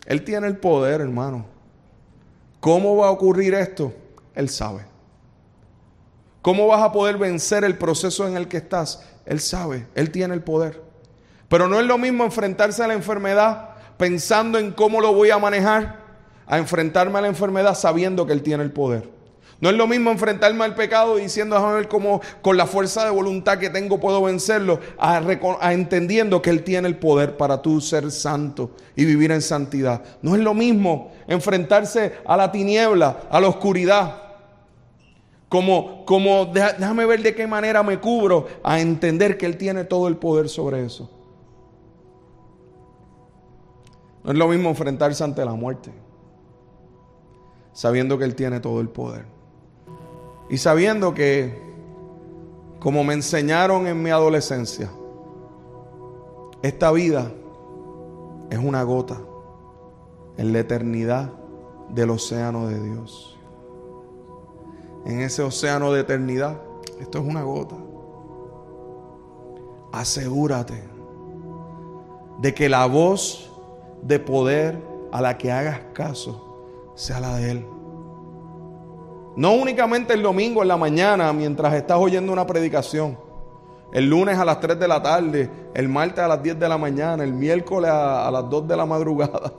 S2: Él tiene el poder, hermano. ¿Cómo va a ocurrir esto? Él sabe. ¿Cómo vas a poder vencer el proceso en el que estás? Él sabe, Él tiene el poder. Pero no es lo mismo enfrentarse a la enfermedad pensando en cómo lo voy a manejar, a enfrentarme a la enfermedad sabiendo que Él tiene el poder. No es lo mismo enfrentarme al pecado diciendo, a ver cómo con la fuerza de voluntad que tengo puedo vencerlo, a, entendiendo que Él tiene el poder para tú ser santo y vivir en santidad. No es lo mismo enfrentarse a la tiniebla, a la oscuridad, como, como déjame ver de qué manera me cubro, a entender que Él tiene todo el poder sobre eso. No es lo mismo enfrentarse ante la muerte, sabiendo que Él tiene todo el poder. Y sabiendo que, como me enseñaron en mi adolescencia, esta vida es una gota en la eternidad del océano de Dios. En ese océano de eternidad, esto es una gota. Asegúrate de que la voz de poder a la que hagas caso sea la de Él. No únicamente el domingo en la mañana mientras estás oyendo una predicación. El lunes a las 3 de la tarde, el martes a las 10 de la mañana, el miércoles a, las 2 de la madrugada.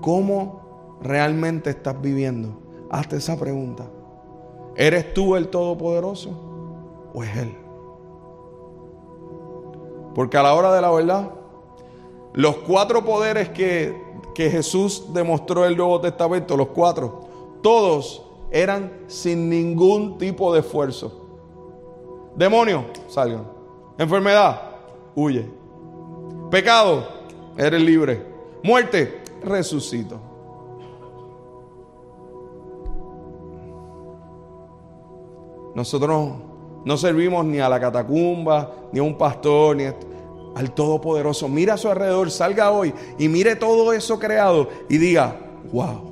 S2: ¿Cómo realmente estás viviendo? Hazte esa pregunta. ¿Eres tú el Todopoderoso o es Él? Porque a la hora de la verdad, los cuatro poderes que, que Jesús demostró en el Nuevo Testamento, los cuatro, todos eran sin ningún tipo de esfuerzo. Demonio, salgan. Enfermedad, huye. Pecado, eres libre. Muerte, resucito. Nosotros no servimos ni a la catacumba, ni a un pastor, ni al Todopoderoso. Mira a su alrededor, salga hoy y mire todo eso creado y diga, wow.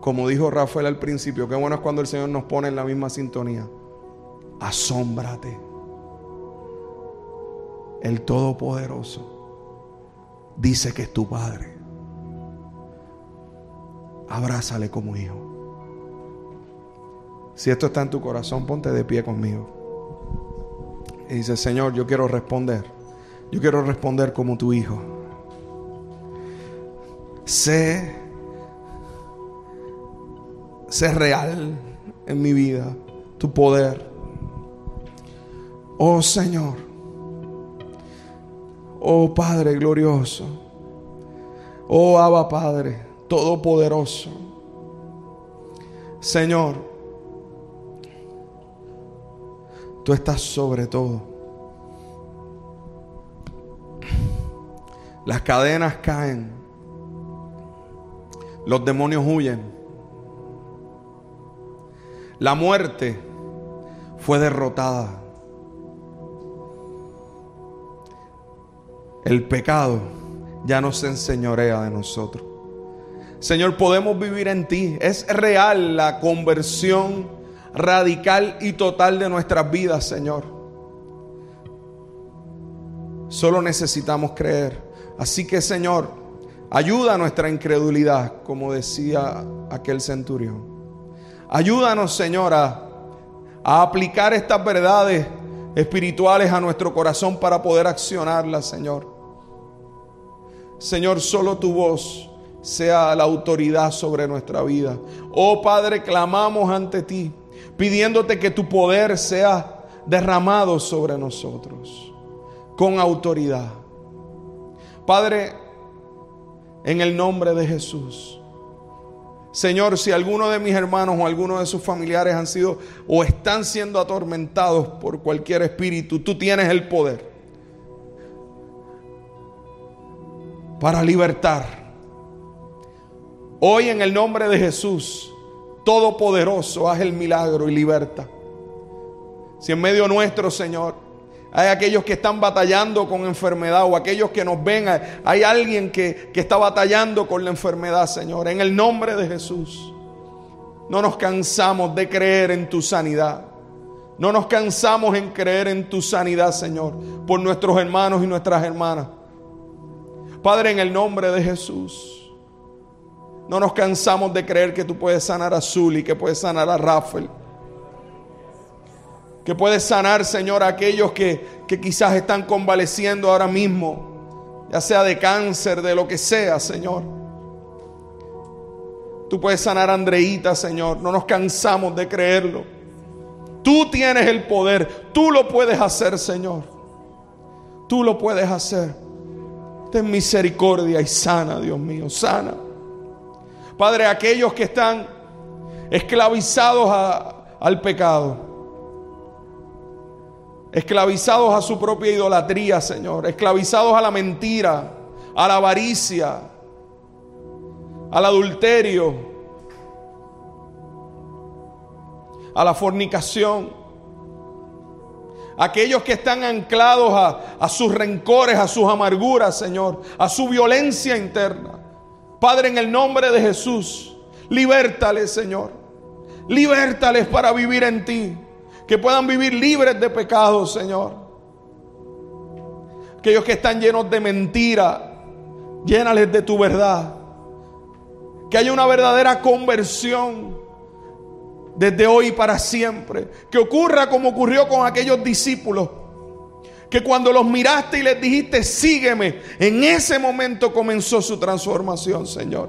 S2: Como dijo Rafael al principio, qué bueno es cuando el Señor nos pone en la misma sintonía. Asómbrate. El Todopoderoso dice que es tu Padre. Abrázale como hijo. Si esto está en tu corazón, ponte de pie conmigo. Y dice, Señor, yo quiero responder. Yo quiero responder como tu hijo. Sé ser real en mi vida, tu poder. Oh Señor, oh Padre glorioso, oh Abba Padre todopoderoso. Señor, tú estás sobre todo. Las cadenas caen, los demonios huyen. La muerte fue derrotada. El pecado ya no se enseñorea de nosotros. Señor, podemos vivir en ti. Es real la conversión radical y total de nuestras vidas, Señor. Solo necesitamos creer. Así que, Señor, ayuda a nuestra incredulidad, como decía aquel centurión. Ayúdanos, Señora, a aplicar estas verdades espirituales a nuestro corazón para poder accionarlas, Señor. Señor, solo tu voz sea la autoridad sobre nuestra vida. Oh Padre, clamamos ante ti, pidiéndote que tu poder sea derramado sobre nosotros, con autoridad. Padre, en el nombre de Jesús. Señor, si alguno de mis hermanos o alguno de sus familiares han sido o están siendo atormentados por cualquier espíritu, tú tienes el poder para libertar Hoy en el nombre de Jesús, Todopoderoso, haz el milagro y liberta. Si en medio nuestro, Señor, hay aquellos que están batallando con enfermedad o aquellos que nos ven, hay alguien que, que está batallando con la enfermedad, Señor, en el nombre de Jesús. No nos cansamos de creer en tu sanidad. No nos cansamos en creer en tu sanidad, Señor, por nuestros hermanos y nuestras hermanas. Padre, en el nombre de Jesús. No nos cansamos de creer que tú puedes sanar a Zully, que puedes sanar a Rafael. Que puedes sanar, Señor, a aquellos que, que quizás están convaleciendo ahora mismo, ya sea de cáncer, de lo que sea, Señor. Tú puedes sanar a Andreita, Señor. No nos cansamos de creerlo. Tú tienes el poder. Tú lo puedes hacer, Señor. Tú lo puedes hacer. Ten misericordia y sana, Dios mío, sana. Padre, aquellos que están esclavizados al pecado, esclavizados a su propia idolatría, Señor, esclavizados a la mentira, a la avaricia, al adulterio, a la fornicación. Aquellos que están anclados a, a, sus rencores, a sus amarguras, Señor, a su violencia interna. Padre, en el nombre de Jesús, libértales, Señor. Libértales para vivir en ti. Que puedan vivir libres de pecados, Señor. Aquellos que están llenos de mentira, llénales de tu verdad. Que haya una verdadera conversión desde hoy para siempre. Que ocurra como ocurrió con aquellos discípulos que cuando los miraste y les dijiste, sígueme, en ese momento comenzó su transformación, Señor.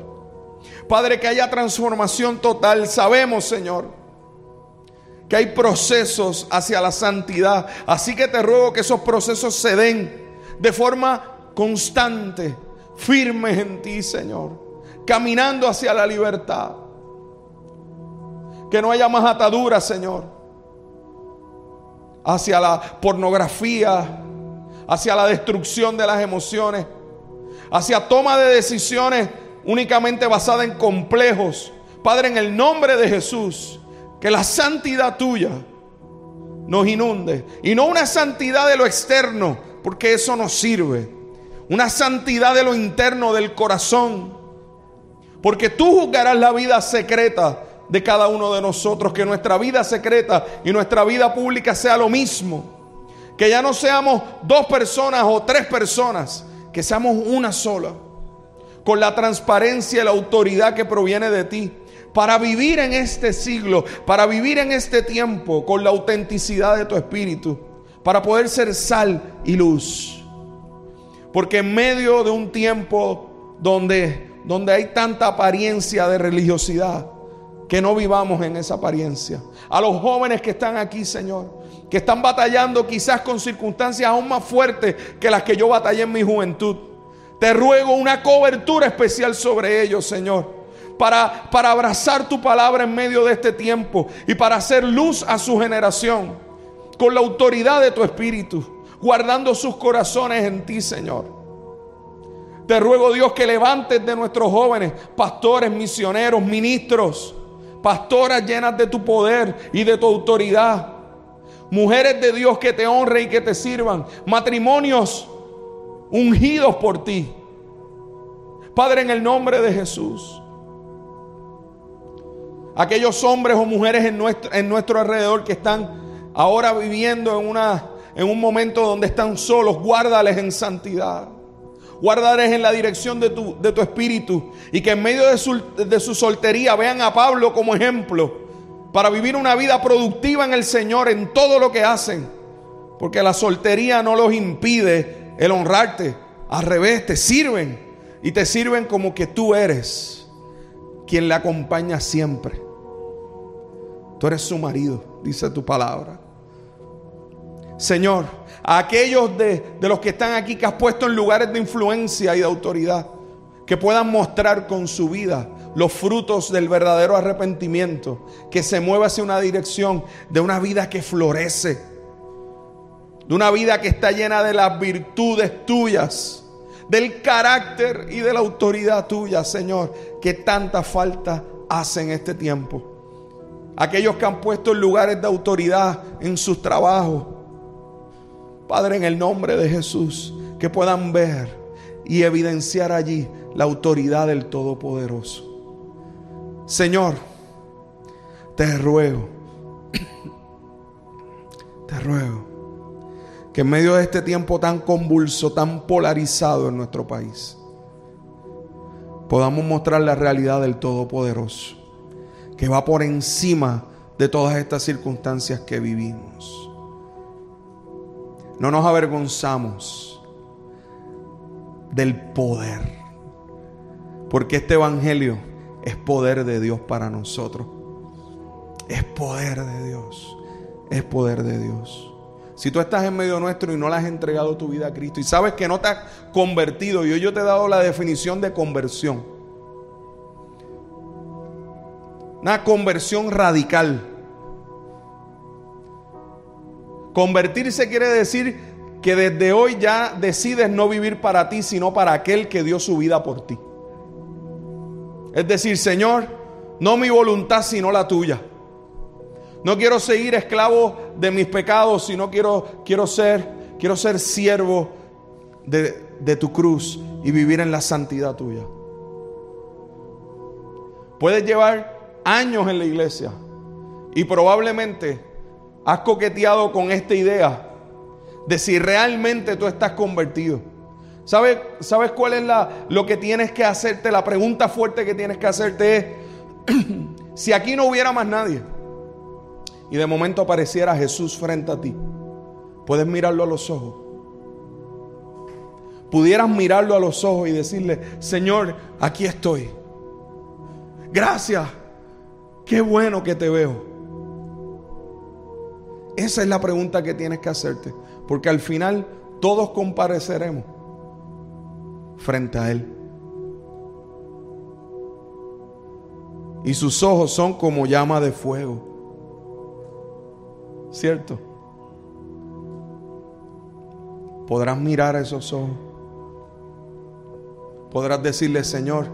S2: Padre, que haya transformación total. Sabemos, Señor, que hay procesos hacia la santidad. Así que te ruego que esos procesos se den de forma constante, firmes en ti, Señor. Caminando hacia la libertad. Que no haya más ataduras, Señor hacia la pornografía, hacia la destrucción de las emociones, hacia toma de decisiones únicamente basada en complejos. Padre, en el nombre de Jesús, que la santidad tuya nos inunde. Y no una santidad de lo externo, porque eso nos sirve. Una santidad de lo interno, del corazón. Porque tú juzgarás la vida secreta de cada uno de nosotros, que nuestra vida secreta y nuestra vida pública sea lo mismo. Que ya no seamos dos personas o tres personas, que seamos una sola, con la transparencia y la autoridad que proviene de ti, para vivir en este siglo, para vivir en este tiempo, con la autenticidad de tu espíritu, para poder ser sal y luz. Porque en medio de un tiempo donde, donde hay tanta apariencia de religiosidad, que no vivamos en esa apariencia. A los jóvenes que están aquí, Señor, que están batallando quizás con circunstancias aún más fuertes que las que yo batallé en mi juventud. Te ruego una cobertura especial sobre ellos, Señor. Para, para abrazar tu palabra en medio de este tiempo y para hacer luz a su generación con la autoridad de tu espíritu, guardando sus corazones en ti, Señor. Te ruego, Dios, que levantes de nuestros jóvenes, pastores, misioneros, ministros, pastoras llenas de tu poder y de tu autoridad, mujeres de Dios que te honren y que te sirvan, matrimonios ungidos por ti. Padre, en el nombre de Jesús, aquellos hombres o mujeres en nuestro, en nuestro alrededor que están ahora viviendo en, una, en un momento donde están solos, guárdales en santidad. Guardarles en la dirección de tu, de tu espíritu y que en medio de su, de su soltería vean a Pablo como ejemplo para vivir una vida productiva en el Señor en todo lo que hacen. Porque la soltería no los impide el honrarte. Al revés, te sirven. y te sirven como que tú eres quien le acompaña siempre. Tú eres su marido, dice tu palabra. Señor, a aquellos de, de los que están aquí que has puesto en lugares de influencia y de autoridad, que puedan mostrar con su vida los frutos del verdadero arrepentimiento, que se mueva hacia una dirección de una vida que florece, de una vida que está llena de las virtudes tuyas, del carácter y de la autoridad tuya, Señor, que tanta falta hace en este tiempo. Aquellos que han puesto lugares de autoridad en sus trabajos, Padre, en el nombre de Jesús, que puedan ver y evidenciar allí la autoridad del Todopoderoso. Señor, te ruego, te ruego que en medio de este tiempo tan convulso, tan polarizado en nuestro país, podamos mostrar la realidad del Todopoderoso, que va por encima de todas estas circunstancias que vivimos. No nos avergonzamos del poder, porque este Evangelio es poder de Dios para nosotros. Es poder de Dios. Es poder de Dios. Si tú estás en medio nuestro y no le has entregado tu vida a Cristo y sabes que no te has convertido, yo, yo te he dado la definición de conversión. Una conversión radical. Convertirse quiere decir que desde hoy ya decides no vivir para ti, sino para aquel que dio su vida por ti. Es decir, Señor, no mi voluntad sino la tuya. No quiero seguir esclavo de mis pecados, sino quiero, quiero ser, quiero ser siervo de, de tu cruz y vivir en la santidad tuya. Puedes llevar años en la iglesia y probablemente has coqueteado con esta idea de si realmente tú estás convertido. ¿Sabes, ¿Sabes cuál es la, lo que tienes que hacerte? La pregunta fuerte que tienes que hacerte es, si aquí no hubiera más nadie y de momento apareciera Jesús frente a ti, puedes mirarlo a los ojos. Pudieras mirarlo a los ojos y decirle, Señor, aquí estoy. Gracias. Qué bueno que te veo. Esa es la pregunta que tienes que hacerte. Porque al final todos compareceremos frente a Él. Y sus ojos son como llama de fuego. ¿Cierto? Podrás mirar a esos ojos. Podrás decirle, Señor,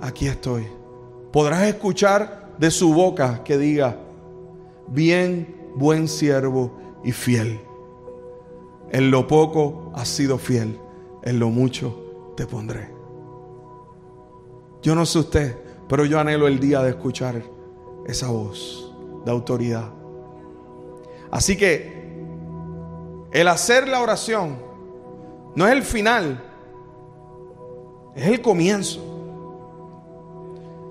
S2: aquí estoy. Podrás escuchar de su boca que diga, bien, buen siervo y fiel. En lo poco has sido fiel, en lo mucho te pondré. Yo no sé usted, pero yo anhelo el día de escuchar esa voz de autoridad. Así que el hacer la oración no es el final, es el comienzo.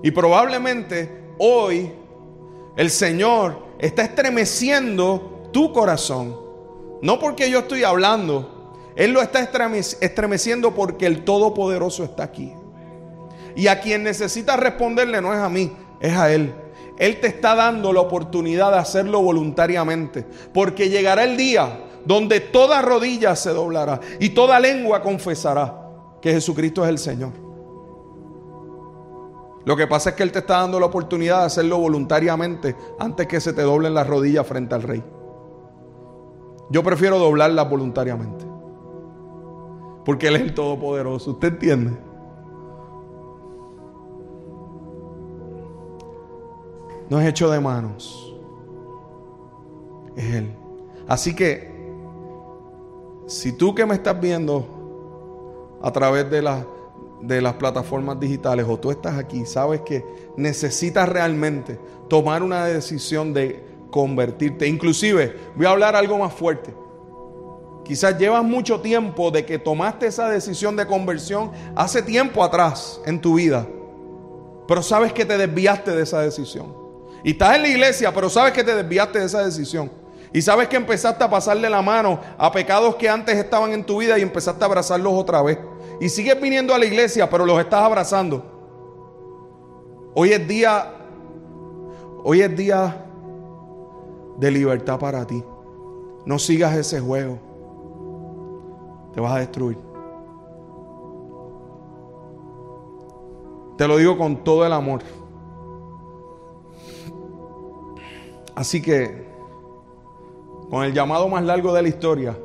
S2: Y probablemente hoy el Señor está estremeciendo tu corazón no porque yo estoy hablando, Él lo está estremeciendo porque el Todopoderoso está aquí. Y a quien necesita responderle no es a mí, es a Él. Él te está dando la oportunidad de hacerlo voluntariamente. Porque llegará el día donde toda rodilla se doblará y toda lengua confesará que Jesucristo es el Señor. Lo que pasa es que Él te está dando la oportunidad de hacerlo voluntariamente antes que se te doblen las rodillas frente al Rey. Yo prefiero doblarla voluntariamente. Porque Él es el Todopoderoso. ¿Usted entiende? No es hecho de manos. Es Él. Así que, si tú que me estás viendo a través de, de las plataformas digitales o tú estás aquí, sabes que necesitas realmente tomar una decisión de convertirte. Inclusive, voy a hablar algo más fuerte. Quizás llevas mucho tiempo de que tomaste esa decisión de conversión hace tiempo atrás en tu vida. Pero sabes que te desviaste de esa decisión. Y estás en la iglesia, pero sabes que te desviaste de esa decisión. Y sabes que empezaste a pasarle la mano a pecados que antes estaban en tu vida y empezaste a abrazarlos otra vez. Y sigues viniendo a la iglesia, pero los estás abrazando. Hoy es día, hoy es día de libertad para ti. No sigas ese juego. Te vas a destruir. Te lo digo con todo el amor. Así que, con el llamado más largo de la historia,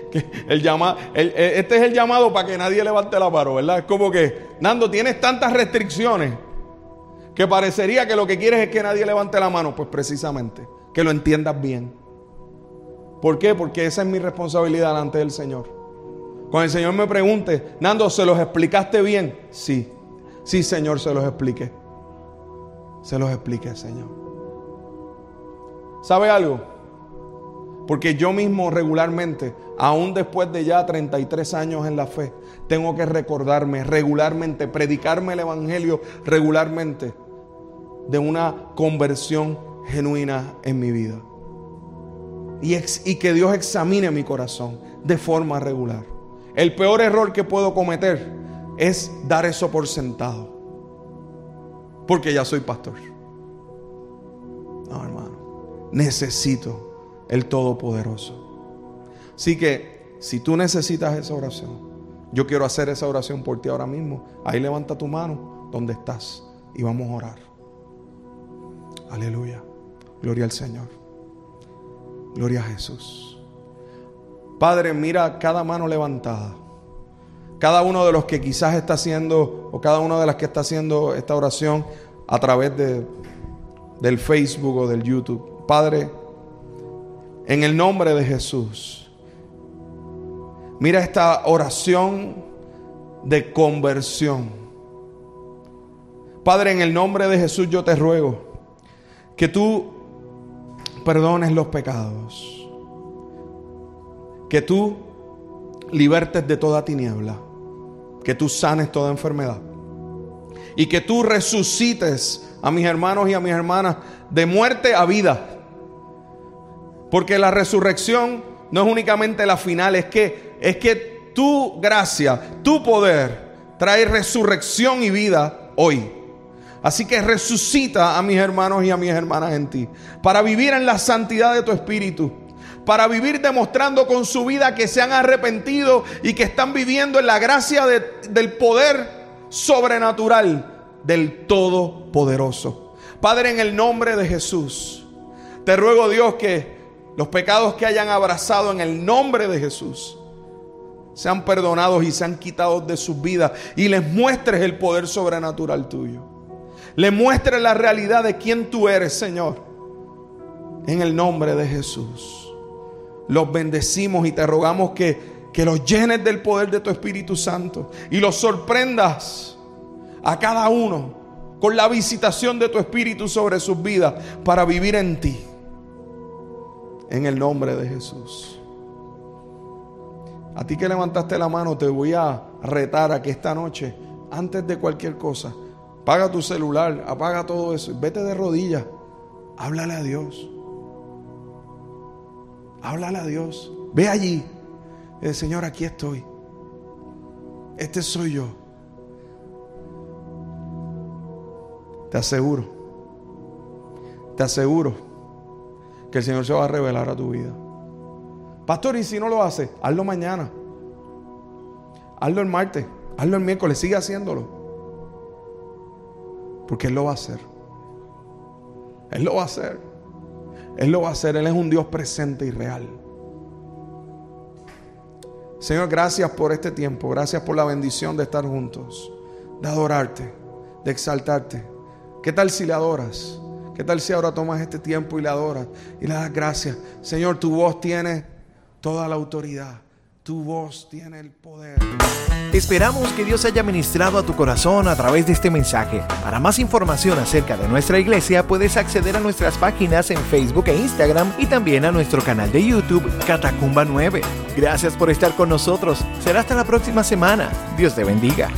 S2: el llama, este es el llamado para que nadie levante la mano, ¿verdad? Es como que, Nando, tienes tantas restricciones que parecería que lo que quieres es que nadie levante la mano. Pues precisamente, que lo entiendas bien. ¿Por qué? Porque esa es mi responsabilidad delante del Señor. Cuando el Señor me pregunte, Nando, ¿se los explicaste bien? Sí, sí, Señor, se los expliqué. Se los expliqué, Señor. ¿Sabe algo? Porque yo mismo regularmente, aún después de ya 33 años en la fe, tengo que recordarme regularmente, predicarme el Evangelio regularmente de una conversión genuina en mi vida. Y, y que Dios examine mi corazón de forma regular. El peor error que puedo cometer es dar eso por sentado. Porque ya soy pastor. No, hermano necesito el Todopoderoso. Así que si tú necesitas esa oración, yo quiero hacer esa oración por ti ahora mismo. Ahí levanta tu mano donde estás y vamos a orar. Aleluya. Gloria al Señor. Gloria a Jesús. Padre, mira cada mano levantada. Cada uno de los que quizás está haciendo, o cada una de las que está haciendo esta oración a través de, del Facebook o del YouTube. Padre, en el nombre de Jesús, mira esta oración de conversión. Padre, en el nombre de Jesús yo te ruego que tú perdones los pecados, que tú libertes de toda tiniebla, que tú sanes toda enfermedad. Y que tú resucites a mis hermanos y a mis hermanas de muerte a vida porque la resurrección no es únicamente la final, es que, es que tu gracia, tu poder trae resurrección y vida hoy. Así que resucita a mis hermanos y a mis hermanas en ti. Para vivir en la santidad de tu espíritu. Para vivir demostrando con su vida que se han arrepentido y que están viviendo en la gracia del poder sobrenatural del Todopoderoso. Padre, en el nombre de Jesús, te ruego Dios que los pecados que hayan abrazado en el nombre de Jesús sean perdonados y sean quitados de sus vidas y les muestres el poder sobrenatural tuyo. Le muestres la realidad de quién tú eres, Señor. En el nombre de Jesús. Los bendecimos y te rogamos que, que los llenes del poder de tu Espíritu Santo y los sorprendas a cada uno con la visitación de tu Espíritu sobre sus vidas para vivir en ti en el nombre de Jesús. A ti que levantaste la mano, te voy a retar a que esta noche, antes de cualquier cosa, apaga tu celular, apaga todo eso, vete de rodillas, háblale a Dios. Háblale a Dios. Ve allí. El Señor, aquí estoy. Este soy yo. Te aseguro. Te aseguro que el Señor se va a revelar a tu vida. Pastor, y si no lo hace, hazlo mañana. Hazlo el martes, hazlo el miércoles, sigue haciéndolo. Porque Él lo va a hacer. Él lo va a hacer. Él lo va a hacer. Él es un Dios presente y real. Señor, gracias por este tiempo. Gracias por la bendición de estar juntos. De adorarte. De exaltarte. ¿Qué tal si le adoras? ¿Qué tal si ahora tomas este tiempo y le adoras y le das gracias? Señor, tu voz tiene toda la autoridad. Tu voz tiene el poder.
S1: Esperamos que Dios haya ministrado a tu corazón a través de este mensaje. Para más información acerca de nuestra iglesia puedes acceder a nuestras páginas en Facebook e Instagram y también a nuestro canal de YouTube Catacumba 9. Gracias por estar con nosotros. Será hasta la próxima semana. Dios te bendiga.